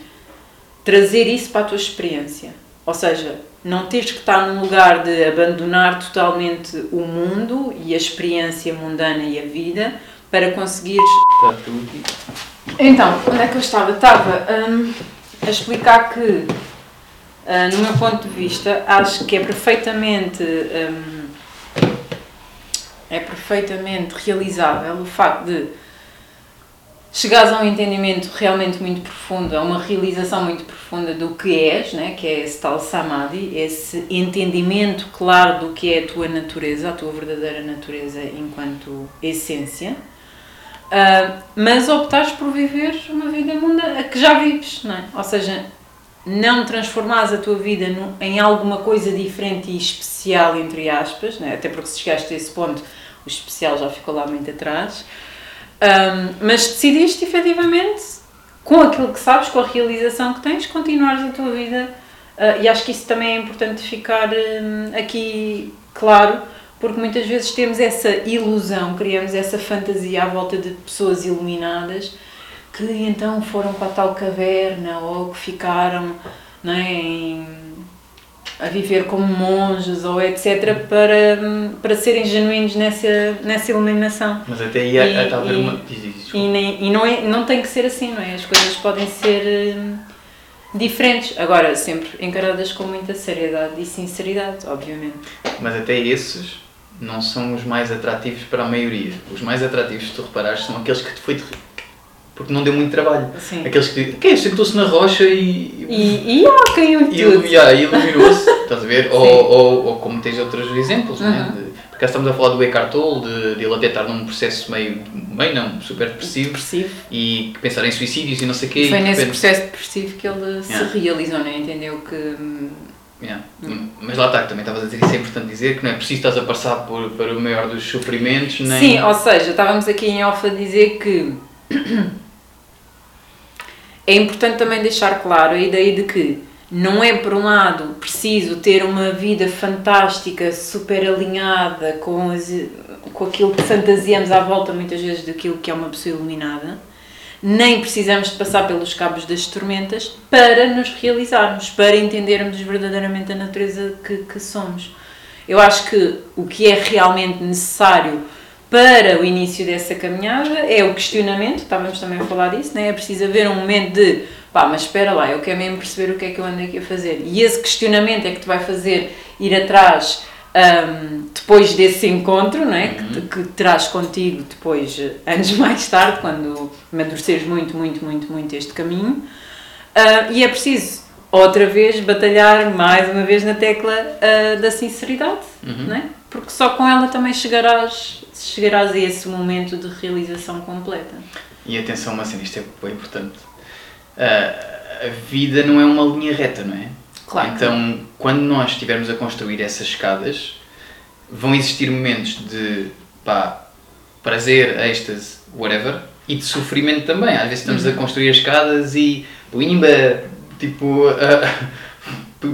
trazer isso para a tua experiência. Ou seja, não tens que estar num lugar de abandonar totalmente o mundo e a experiência mundana e a vida para conseguires então, onde é que eu estava? Estava hum, a explicar que, ah, no meu ponto de vista, acho que é perfeitamente. hum, é perfeitamente realizável o facto de chegares a um entendimento realmente muito profundo, a uma realização muito profunda do que és, né? que é esse tal samadhi, esse entendimento claro do que é a tua natureza, a tua verdadeira natureza enquanto essência. Uh, mas optares por viver uma vida mundana que já vives, não é? Ou seja, não transformares a tua vida num- em alguma coisa diferente e especial, entre aspas, não é? até porque se chegaste a esse ponto, o especial já ficou lá muito atrás. Um, mas decidiste efetivamente, com aquilo que sabes, com a realização que tens, continuares a tua vida. Uh, e acho que isso também é importante ficar um, aqui claro, porque muitas vezes temos essa ilusão, criamos essa fantasia à volta de pessoas iluminadas que então foram para tal caverna ou que ficaram não é, em- a viver como monges ou etc. para, para serem genuínos nessa, nessa iluminação. Mas até aí E- está a haver uma. Diz. E, nem, e não, é, não tem que ser assim, não é? As coisas podem ser hum, diferentes. Agora, sempre encaradas com muita seriedade e sinceridade, obviamente. Mas até esses não são os mais atrativos para a maioria. Os mais atrativos, se tu reparares, são aqueles que te foi. Porque não deu muito trabalho. Sim. Aqueles que quem sentou-se na rocha e. E, e ah, caiu e, tudo. e, yeah, e iluminou-se, estás a ver? Ou, ou, ou como tens outros exemplos, né? Uhum. De, porque estamos a falar do Eckhart Tolle, de, de ele até estar num processo meio, meio não, super depressivo Depressivo. e pensar em suicídios e não sei o quê. Foi nesse repente- processo depressivo que ele Yeah. se realizou, né? entendeu que hum, Yeah. Mas lá está, que também estavas a dizer, isso é importante dizer, que não é preciso estás a passar por, para o maior dos sofrimentos, nem... Sim, ou seja, estávamos aqui em off a dizer que é importante também deixar claro a ideia de que não é, por um lado, preciso ter uma vida fantástica, super alinhada com, as, com aquilo que fantasiamos à volta muitas vezes daquilo que é uma pessoa iluminada, nem precisamos de passar pelos cabos das tormentas para nos realizarmos, para entendermos verdadeiramente a natureza que, que somos. Eu acho que o que é realmente necessário para o início dessa caminhada é o questionamento, estávamos também a falar disso, né? é preciso haver um momento de pá, mas espera lá, eu quero mesmo perceber o que é que eu ando aqui a fazer. E esse questionamento é que te vai fazer ir atrás hum, depois desse encontro, não é? que, te- que terás contigo depois, anos mais tarde, quando amadureceres muito, muito, muito, muito este caminho. Ah, e é preciso, outra vez, batalhar mais uma vez na tecla ah, da sinceridade, Uhum. não é? Porque só com ela também chegarás, chegarás a esse momento de realização completa. E atenção, uma cena, isto é bem importante. Ah, a vida não é uma linha reta, não é? Claro Então, quando nós estivermos a construir essas escadas, vão existir momentos de pá, prazer, êxtase, whatever, e de sofrimento também. Às vezes estamos Uhum. a construir as escadas e pimba, tipo, ah,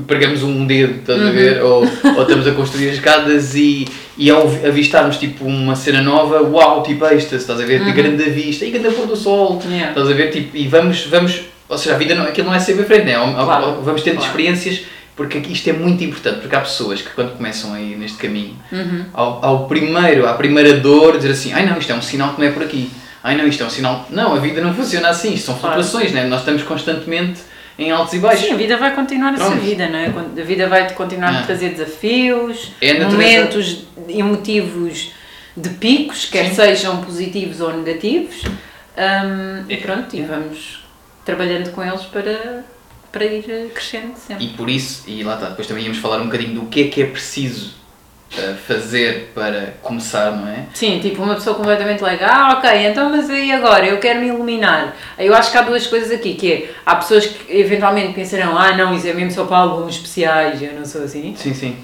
pregamos um dedo, estás a Uhum. ver? Ou, ou estamos a construir as escadas e, e ao avistarmos tipo uma cena nova, uau, tipo êxtase, estás a ver? Uhum. Grande vista, e grande pôr do sol, Yeah. Estás a ver? Tipo, e vamos, vamos, ou seja, a vida não, aquilo não é sempre em frente, né? Claro, vamos tendo claro. experiências, porque isto é muito importante, porque há pessoas que quando começam aí neste caminho, Uhum. ao, ao primeiro, à primeira dor, dizer assim, ai não, isto é um sinal que não é por aqui, ai não, isto é um sinal, não, a vida não funciona assim, isto são Claro. flutuações, né? Nós estamos constantemente em altos e baixos. Sim, a vida vai continuar a ser Pronto. vida, não é? A vida vai-te continuar Ah. a trazer desafios, É momentos emotivos de picos, quer Sim. sejam positivos ou negativos, hum, e É. pronto, e vamos trabalhando com eles para, para ir crescendo sempre. E por isso, e lá está, depois também íamos falar um bocadinho do que é que é preciso fazer para começar, não é? Sim, tipo uma pessoa completamente legal, ah, ok, então mas aí agora eu quero me iluminar. Eu acho que há duas coisas aqui, que é, há pessoas que eventualmente pensarão, ah não, isso é mesmo só para alguns especiais, eu não sou assim. Sim, sim.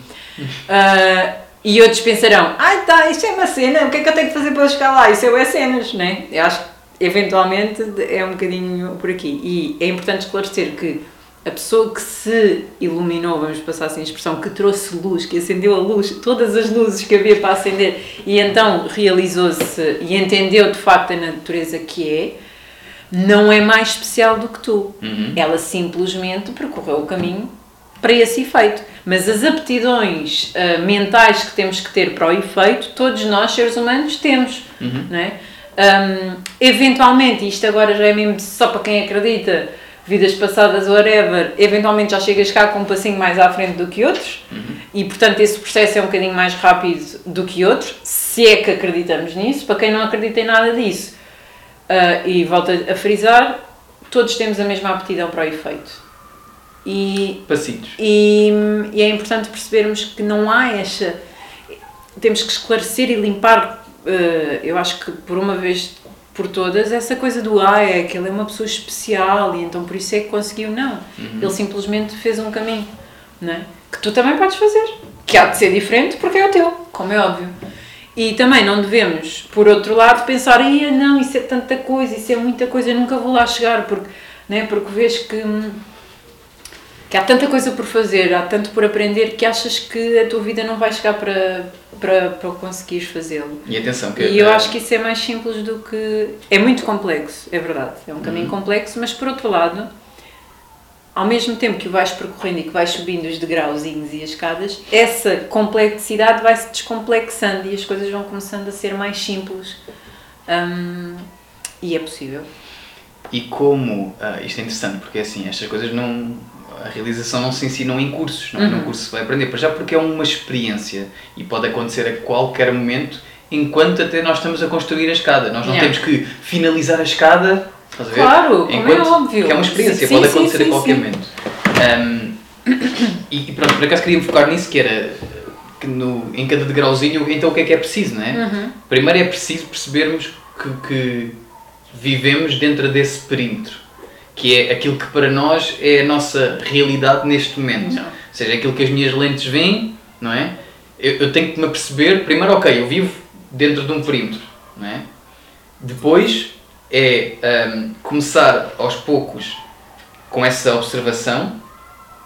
Ah, e outros pensarão, ai tá, isto é uma cena, o que é que eu tenho que fazer para chegar lá? Isso é cenas, né? Eu acho que eventualmente é um bocadinho por aqui. E é importante esclarecer que a pessoa que se iluminou, vamos passar assim a expressão, que trouxe luz, que acendeu a luz, todas as luzes que havia para acender, e então realizou-se e entendeu de facto a natureza que é, não é mais especial do que tu. Uhum. Ela simplesmente percorreu o caminho para esse efeito. Mas as aptidões ah, mentais que temos que ter para o efeito, todos nós, seres humanos, temos. Uhum. Não é? Eventualmente, isto agora já é mesmo só para quem acredita, vidas passadas, whatever, eventualmente já chegas cá com um passinho mais à frente do que outros e, portanto, esse processo é um bocadinho mais rápido do que outros, se é que acreditamos nisso. Para quem não acredita em nada disso, ah, e volto a frisar, todos temos a mesma aptidão para o efeito. E Passitos. e, e é importante percebermos que não há esta. Temos que esclarecer e limpar, eh, eu acho que por uma vez por todas, essa coisa do ah, é que ele é uma pessoa especial e então por isso é que conseguiu. Não. Ele simplesmente fez um caminho, não é? Que tu também podes fazer. Que há de ser diferente porque é o teu, como é óbvio. E também não devemos, por outro lado, pensar, Ia, não, isso é tanta coisa, isso é muita coisa, eu nunca vou lá chegar, porque, né, porque vês que. Que há tanta coisa por fazer, há tanto por aprender que achas que a tua vida não vai chegar para, para, para conseguires fazê-lo. E atenção, que E eu eh, acho que isso é mais simples do que. É muito complexo, é verdade. É um caminho complexo, mas por outro lado, ao mesmo tempo que o vais percorrendo e que vais subindo os degrauzinhos e as escadas, essa complexidade vai se descomplexando e as coisas vão começando a ser mais simples. Hum, e é possível. E como, ah, isto é interessante porque assim, estas coisas não, a realização não se ensinam em cursos, não é num Uhum. curso se vai aprender, para já porque é uma experiência e pode acontecer a qualquer momento, enquanto até nós estamos a construir a escada. Nós não Yeah. temos que finalizar a escada, estás a ver? Claro, como é óbvio. Que é uma experiência, Sim, pode sim, acontecer sim, a qualquer momento. Um, e, e pronto, por acaso queria me focar nisso, que era que no, em cada degrauzinho, então o que é que é preciso, não é? Uhum. Primeiro é preciso percebermos que, que vivemos dentro desse perímetro, que é aquilo que para nós é a nossa realidade neste momento. Não. Ou seja, aquilo que as minhas lentes veem, não é? Eu, eu tenho que me perceber, primeiro, ok, eu vivo dentro de um perímetro, não é? Depois é hum, começar aos poucos com essa observação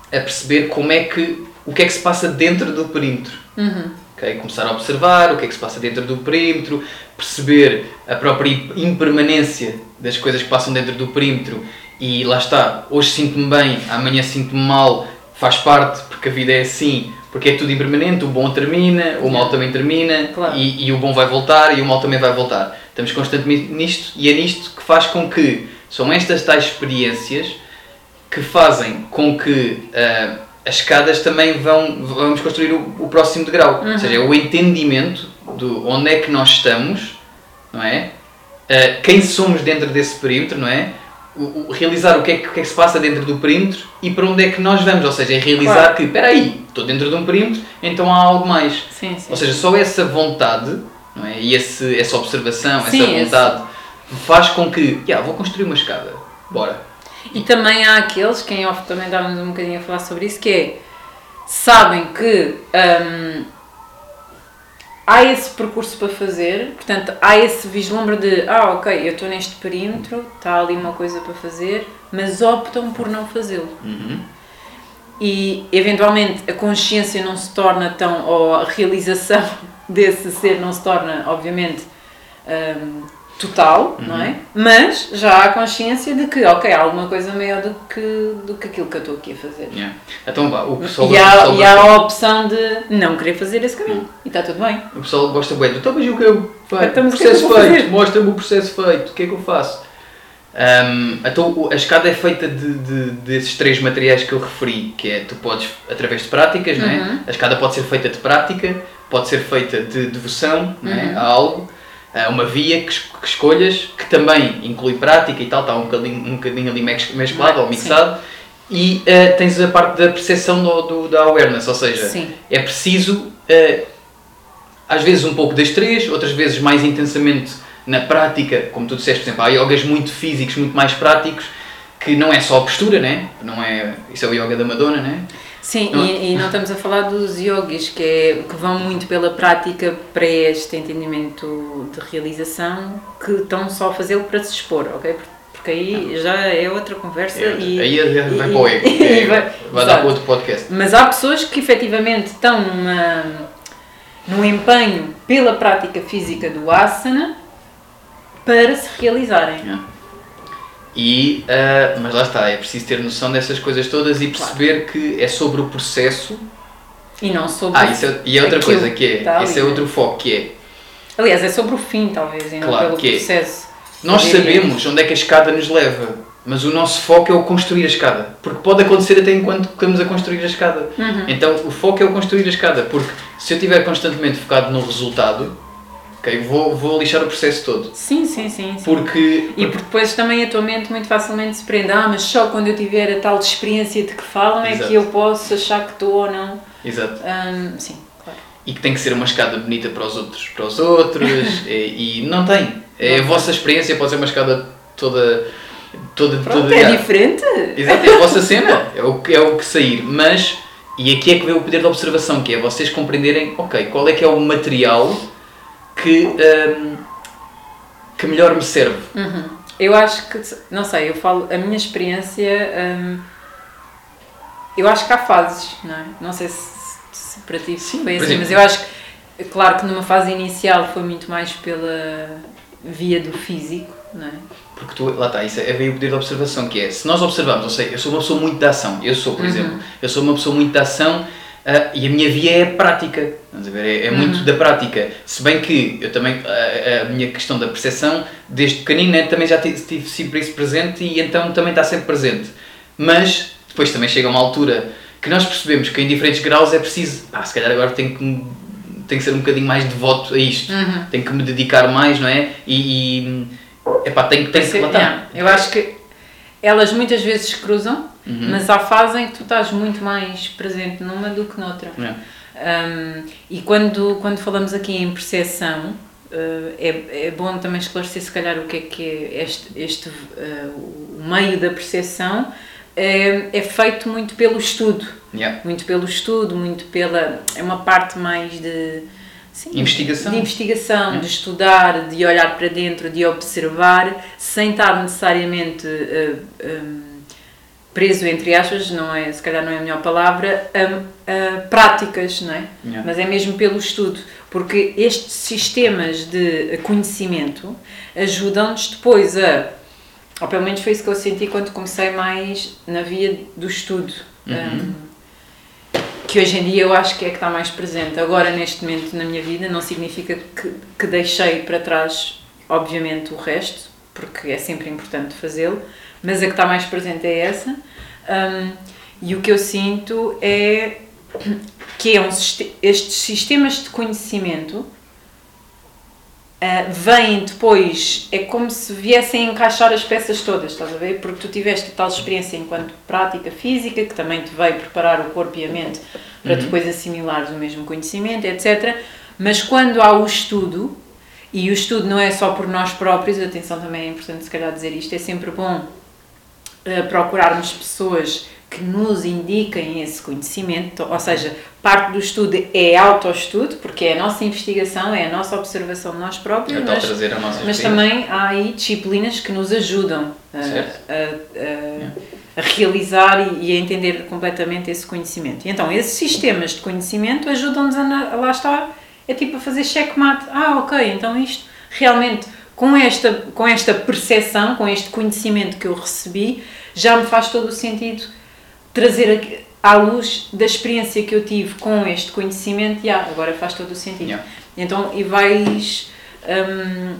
a perceber como é que o que é que se passa dentro do perímetro. Uhum. Ok? Começar a observar o que é que se passa dentro do perímetro, perceber a própria impermanência das coisas que passam dentro do perímetro e lá está, hoje sinto-me bem, amanhã sinto-me mal, faz parte porque a vida é assim, porque é tudo impermanente, o bom termina, o mal também termina Claro. e, e o bom vai voltar e o mal também vai voltar. Estamos constantemente nisto e é nisto que faz com que são estas tais experiências que fazem com que ah, as escadas também vão vamos construir o, o próximo degrau. Ou seja, é o entendimento do onde é que nós estamos, não é? Ah, quem somos dentro desse perímetro, não é? O, o- realizar o que, é que, o que é que se passa dentro do perímetro e para onde é que nós vamos. Ou seja, é realizar Claro. que, espera aí, estou dentro de um perímetro, então há algo mais. Sim, sim. Ou seja, só essa vontade não é? e esse, essa observação, Sim, essa esse- vontade faz com que, yeah, vou construir uma escada, bora. E também há aqueles, que em off também estávamos um bocadinho a falar sobre isso, que é, sabem que hum, há esse percurso para fazer, portanto, há esse vislumbre de, ah, ok, eu estou neste perímetro, está ali uma coisa para fazer, mas optam por não fazê-lo. Uhum. E, eventualmente, a consciência não se torna tão, ou a realização desse ser não se torna, obviamente, hum, total, não é? Mas já há consciência de que, ok, há alguma coisa maior do que, do que aquilo que eu estou aqui a fazer. Yeah. Então vá, o pessoal, E há, e há a opção de não querer fazer esse caminho. E está tudo bem. O pessoal gosta bem do então, mas e o que eu faço? Então, que é que processo vou feito, mostra-me o processo feito, o que é que eu faço? Ahm, então a escada é feita de, de- desses três materiais que eu referi, que é tu podes, através de práticas, não é? Uhum. A escada pode ser feita de prática, pode ser feita de devoção não é? Uhum. a algo, uma via que, que escolhas, que também inclui prática e tal, está um bocadinho, um bocadinho ali mesclado ou Sim. mixado. E eh, tens a parte da percepção do, do- da awareness, ou seja, Sim. é preciso, eh, às vezes um pouco das três, outras vezes mais intensamente na prática, como tu disseste, por exemplo, há yogas muito físicos, muito mais práticos, que não é só a postura, né? não é, isso é o yoga da Madonna, né? Sim, Não é? e, e não estamos a falar dos yogis, que, é, que vão muito pela prática para este entendimento de realização, que estão só a fazê-lo para se expor, ok? Porque aí já é outra conversa É, e... aí é- vai e- para o ego, e é, vai- vai, dar para outro podcast. Mas há pessoas que efetivamente estão numa, num empenho pela prática física do asana para se realizarem. Yeah. E, ah, mas lá está, é preciso ter noção dessas coisas todas e perceber que é sobre o processo. E não sobre Ah, isso é, e é outra coisa que é, está esse é ali. outro foco que é, Aliás, é sobre o fim, talvez, e não Claro pelo que é. processo. Nós Eu diria. sabemos onde é que a escada nos leva, mas o nosso foco é o construir a escada. Porque pode acontecer até enquanto estamos a construir a escada. Uhum. Então o foco é o construir a escada, porque se eu estiver constantemente focado no resultado, ok, vou, vou lixar o processo todo. Sim, sim, sim. sim. Porque. E porque depois também a tua mente muito facilmente se prende, ah, mas só quando eu tiver a tal experiência de que falam é Exato. que eu posso achar que estou ou não. Exato. Sim, claro. E que tem que ser uma escada bonita para os outros, para os outros, e, e não tem. É a vossa experiência, pode ser uma escada toda. toda, Pronto, toda é diferente. Exato, é a vossa cena, é o, que- é o que sair. Mas, e aqui é que vem o poder da observação, que é vocês compreenderem, ok, qual é que é o material que, hum, que melhor me serve. Uhum. Eu acho que, não sei, eu falo, a minha experiência, hum, eu acho que há fases, não é? Não sei se, se para ti Sim, foi assim, exemplo. mas eu acho que, claro que numa fase inicial foi muito mais pela via do físico, não é? Porque tu, lá está, isso é bem o poder da observação, que é, se nós observarmos, ou seja, eu sou uma pessoa muito de ação, eu sou, por Uhum. exemplo, eu sou uma pessoa muito de ação ah, e a minha via é a prática, a ver? É, é muito Uhum. da prática. Se bem que eu também, ah, a minha questão da percepção desde pequenino né, também já tive, tive sempre isso presente e então também está sempre presente. Mas depois também chega uma altura que nós percebemos que em diferentes graus é preciso, ah, se calhar agora tenho que, tenho que ser um bocadinho mais devoto a isto, Uhum. tenho que me dedicar mais, não é? E, e epá, tenho, tenho que Sim, lá. Eu acho que elas muitas vezes cruzam, Uhum. mas há fase em que tu estás muito mais presente numa do que noutra. Yeah. Um, e quando, quando falamos aqui em percepção, uh, é, é bom também esclarecer se calhar o que é que é este, este uh, o meio da percepção é, é feito muito pelo estudo, Yeah. muito pelo estudo, muito pela é uma parte mais de sim, Investigação. de investigação, É. de estudar, de olhar para dentro, de observar, sem estar necessariamente uh, um, preso entre aspas, não é, se calhar não é a melhor palavra, a, a práticas, não é? Yeah. Mas é mesmo pelo estudo, porque estes sistemas de conhecimento ajudam-nos depois a, ou pelo menos foi isso que eu senti quando comecei mais na via do estudo. Uhum. Um, que hoje em dia eu acho que é que está mais presente. Agora, neste momento na minha vida, não significa que, que deixei para trás, obviamente, o resto, porque é sempre importante fazê-lo, mas a que está mais presente é essa. Um, e o que eu sinto é que é um, estes sistemas de conhecimento uh, vêm depois, é como se viessem encaixar as peças todas, estás a ver? Porque tu tiveste tal experiência enquanto prática física, que também te veio preparar o corpo e a mente para Uhum. depois assimilares o mesmo conhecimento, etc. Mas quando há o estudo, e o estudo não é só por nós próprios, atenção também é importante se calhar dizer isto, é sempre bom eh, procurarmos pessoas que nos indiquem esse conhecimento, ou seja, parte do estudo é autoestudo, porque é a nossa investigação, é a nossa observação de nós próprios, Então mas, mas também há aí disciplinas que nos ajudam a, a- a- a realizar e, e a entender completamente esse conhecimento. E então, esses sistemas de conhecimento ajudam-nos a lá estar, é tipo a fazer checkmate. Ah, ok, então isto realmente, com esta, com esta percepção, com este conhecimento que eu recebi, já me faz todo o sentido trazer à luz da experiência que eu tive com este conhecimento, e ah, agora faz todo o sentido. Yeah. Então, e vais, hum,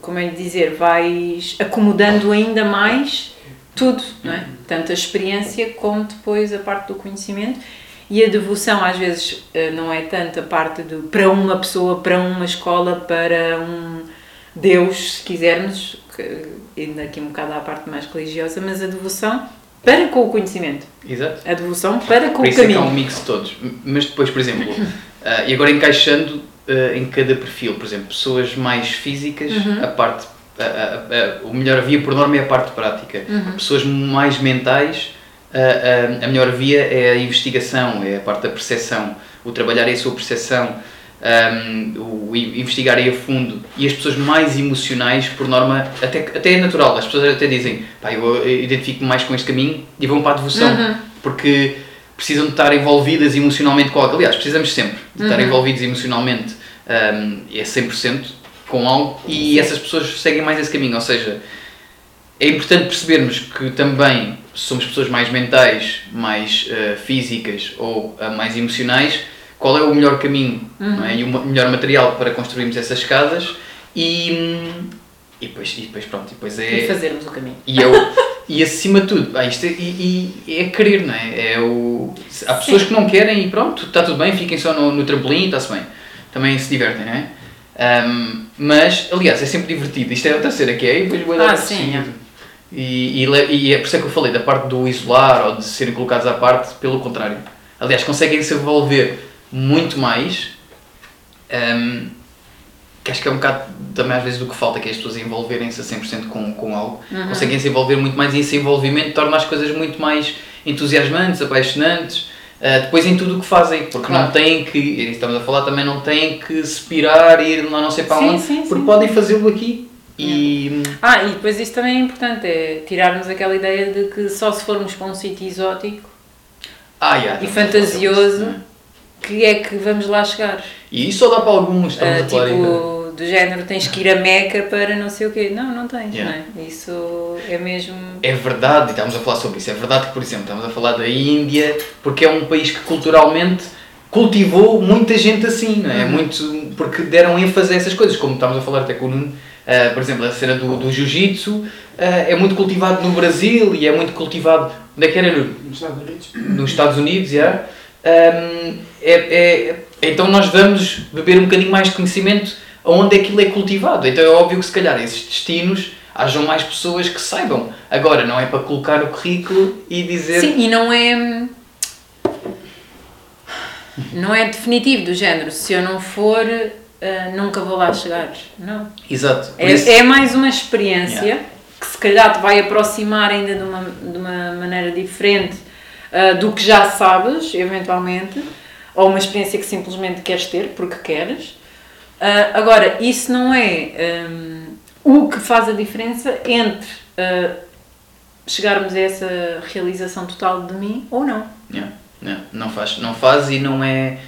como é de dizer, vais acomodando ainda mais tudo, não é? Tanto a experiência como depois a parte do conhecimento. E a devoção, às vezes, eh, não é tanto a parte do para uma pessoa, para uma escola, para um Deus, se quisermos, que, indo aqui um bocado à parte mais religiosa, mas a devoção para com o conhecimento. Exato. A devoção para com Por o isso é que há caminho. um mix de todos. Mas depois, por exemplo, ah, e agora encaixando ah, em cada perfil, por exemplo, pessoas mais físicas, Uhum. a parte. a- a- a- o melhor via por norma é a parte prática. Uhum. Pessoas mais mentais, a, a- a melhor via é a investigação, é a parte da percepção, o trabalhar a sua percepção, ahm, o investigarem a fundo. E as pessoas mais emocionais, por norma, até, até é natural, as pessoas até dizem, pá, eu, identifico-me mais com este caminho e vão para a devoção, Uhum. porque precisam de estar envolvidas emocionalmente com algo. Aliás, precisamos sempre de estar Uhum. envolvidos emocionalmente, ahm, é 100% com algo, e essas pessoas seguem mais esse caminho, ou seja, é importante percebermos que também somos pessoas mais mentais, mais eh, físicas ou eh, mais emocionais, qual é o melhor caminho não é? e o melhor material para construirmos essas escadas e, e, depois, e depois pronto, e depois é, E fazermos o caminho. e, é e acima de tudo, ah, isto é, e, e é querer, não é? é o, há pessoas Sim. que não querem e pronto, está tudo bem, fiquem só no, no trampolim e está-se bem. Também se divertem, não é? Ahm, mas, aliás, é sempre divertido. Isto é a terceira que é, e depois vou dar Ah, sim, seguir. E, e, e é por isso é que eu falei da parte do isolar ou de serem colocados à parte, pelo contrário. Aliás, conseguem se envolver muito mais, ahm, que acho que é um bocado também às vezes do que falta, que é as pessoas envolverem-se a 100% com, com algo. Uhum. Conseguem se envolver muito mais e esse envolvimento torna as coisas muito mais entusiasmantes, apaixonantes, ah, depois em tudo o que fazem, porque Claro. não têm que, estamos a falar também, não têm que se pirar, ir lá não sei para Sim, onde, sim, porque sim. podem fazê-lo aqui. E Ah, e depois isso também é importante, é tirarmos aquela ideia de que só se formos para um sítio exótico Ah, yeah, e sobre fantasioso é? Que é que vamos lá chegar. E isso só dá para alguns, estamos a falar ainda. tipo, do género tens que ir a Meca para não sei o quê. Não, não tens, Yeah. não é? Isso é mesmo. É verdade, e estamos a falar sobre isso, é verdade que, por exemplo, estamos a falar da Índia, porque é um país que culturalmente cultivou muita gente assim, não é? Uhum. Muito, porque deram ênfase a essas coisas, como estamos a falar até com o Nuno, Uh, por exemplo, a cena do, do jiu-jitsu uh, é muito cultivado no Brasil e é muito cultivado. Onde é que era? No, Nos Estados Unidos. nos Estados Unidos, yeah. Um, é, é, então nós vamos beber um bocadinho mais de conhecimento aonde aquilo é cultivado. Então é óbvio que se calhar esses destinos hajam mais pessoas que saibam. Agora, não é para colocar o currículo e dizer. Sim, e não é. Não é definitivo do género. Se eu não for, uh, nunca vou lá chegar. Não. Exato. É, isso- é mais uma experiência Yeah. que se calhar te vai aproximar ainda de uma, de uma maneira diferente uh, do que já sabes, eventualmente, ou uma experiência que simplesmente queres ter porque queres. Uh, agora, isso não é um, o que faz a diferença entre uh, chegarmos a essa realização total de mim ou não. Yeah, yeah. Não, faz, não faz e não é.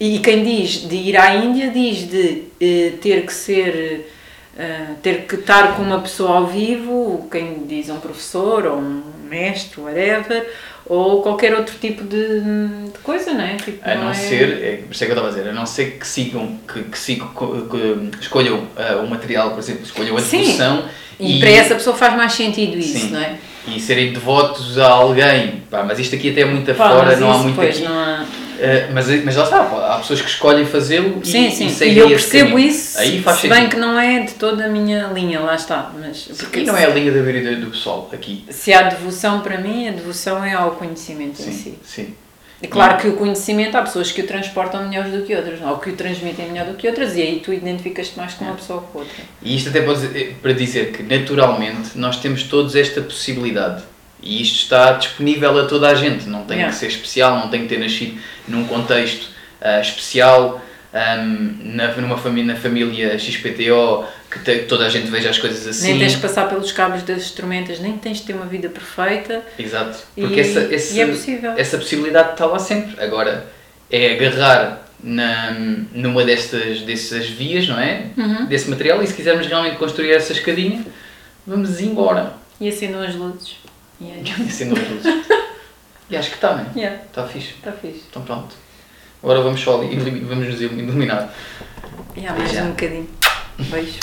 E quem diz de ir à Índia diz de eh, ter que ser, eh, ter que estar com uma pessoa ao vivo, quem diz um professor ou um mestre, whatever, ou qualquer outro tipo de, de coisa, não é? Tipo, A não é- ser, é, por isso é que eu estava a dizer, a não ser que sigam, que, que, sigam, que, que escolham ah, o material, por exemplo, escolham a Sim. devoção E, para essa pessoa faz mais sentido isso, Sim. não é? e serem devotos a alguém. Pá, mas isto aqui até é muito afora, não há muito pois, aqui. não há- Ah, mas, mas lá está, há pessoas que escolhem fazê-lo e, Sim, sim, e e, eu percebo isso, Aí faz se bem sentido. que não é de toda a minha linha, lá está. Mas Porque não é a linha da vida do pessoal aqui. se há devoção para mim, a devoção é ao conhecimento em si. Sim, sim. É claro que o conhecimento há pessoas que o transportam melhor do que outras, ou que o transmitem melhor do que outras, e aí tu identificas-te mais com uma pessoa ou com outra. E isto até pode para dizer que naturalmente nós temos todos esta possibilidade. E isto está disponível a toda a gente. Não tem Yeah. que ser especial, não tem que ter nascido num contexto ah, especial, ahm, na, numa família, na família XPTO, que, te- toda a gente veja as coisas assim. Nem tens que passar pelos cabos das tormentas, nem tens de ter uma vida perfeita. Exato. E- Porque essa, esse- e é possível. essa possibilidade está lá sempre. Agora, é agarrar na, numa destas, dessas vias, não é? Uhum. Desse material e se quisermos realmente construir essa escadinha, vamos embora. E acendam as luzes. E é E acendo as luzes. E acho que está, não é? Yeah, Está fixe. está fixe. Então pronto. Agora vamos só ali, vamos nos iluminar. Yeah, mais Já. um bocadinho. Beijo.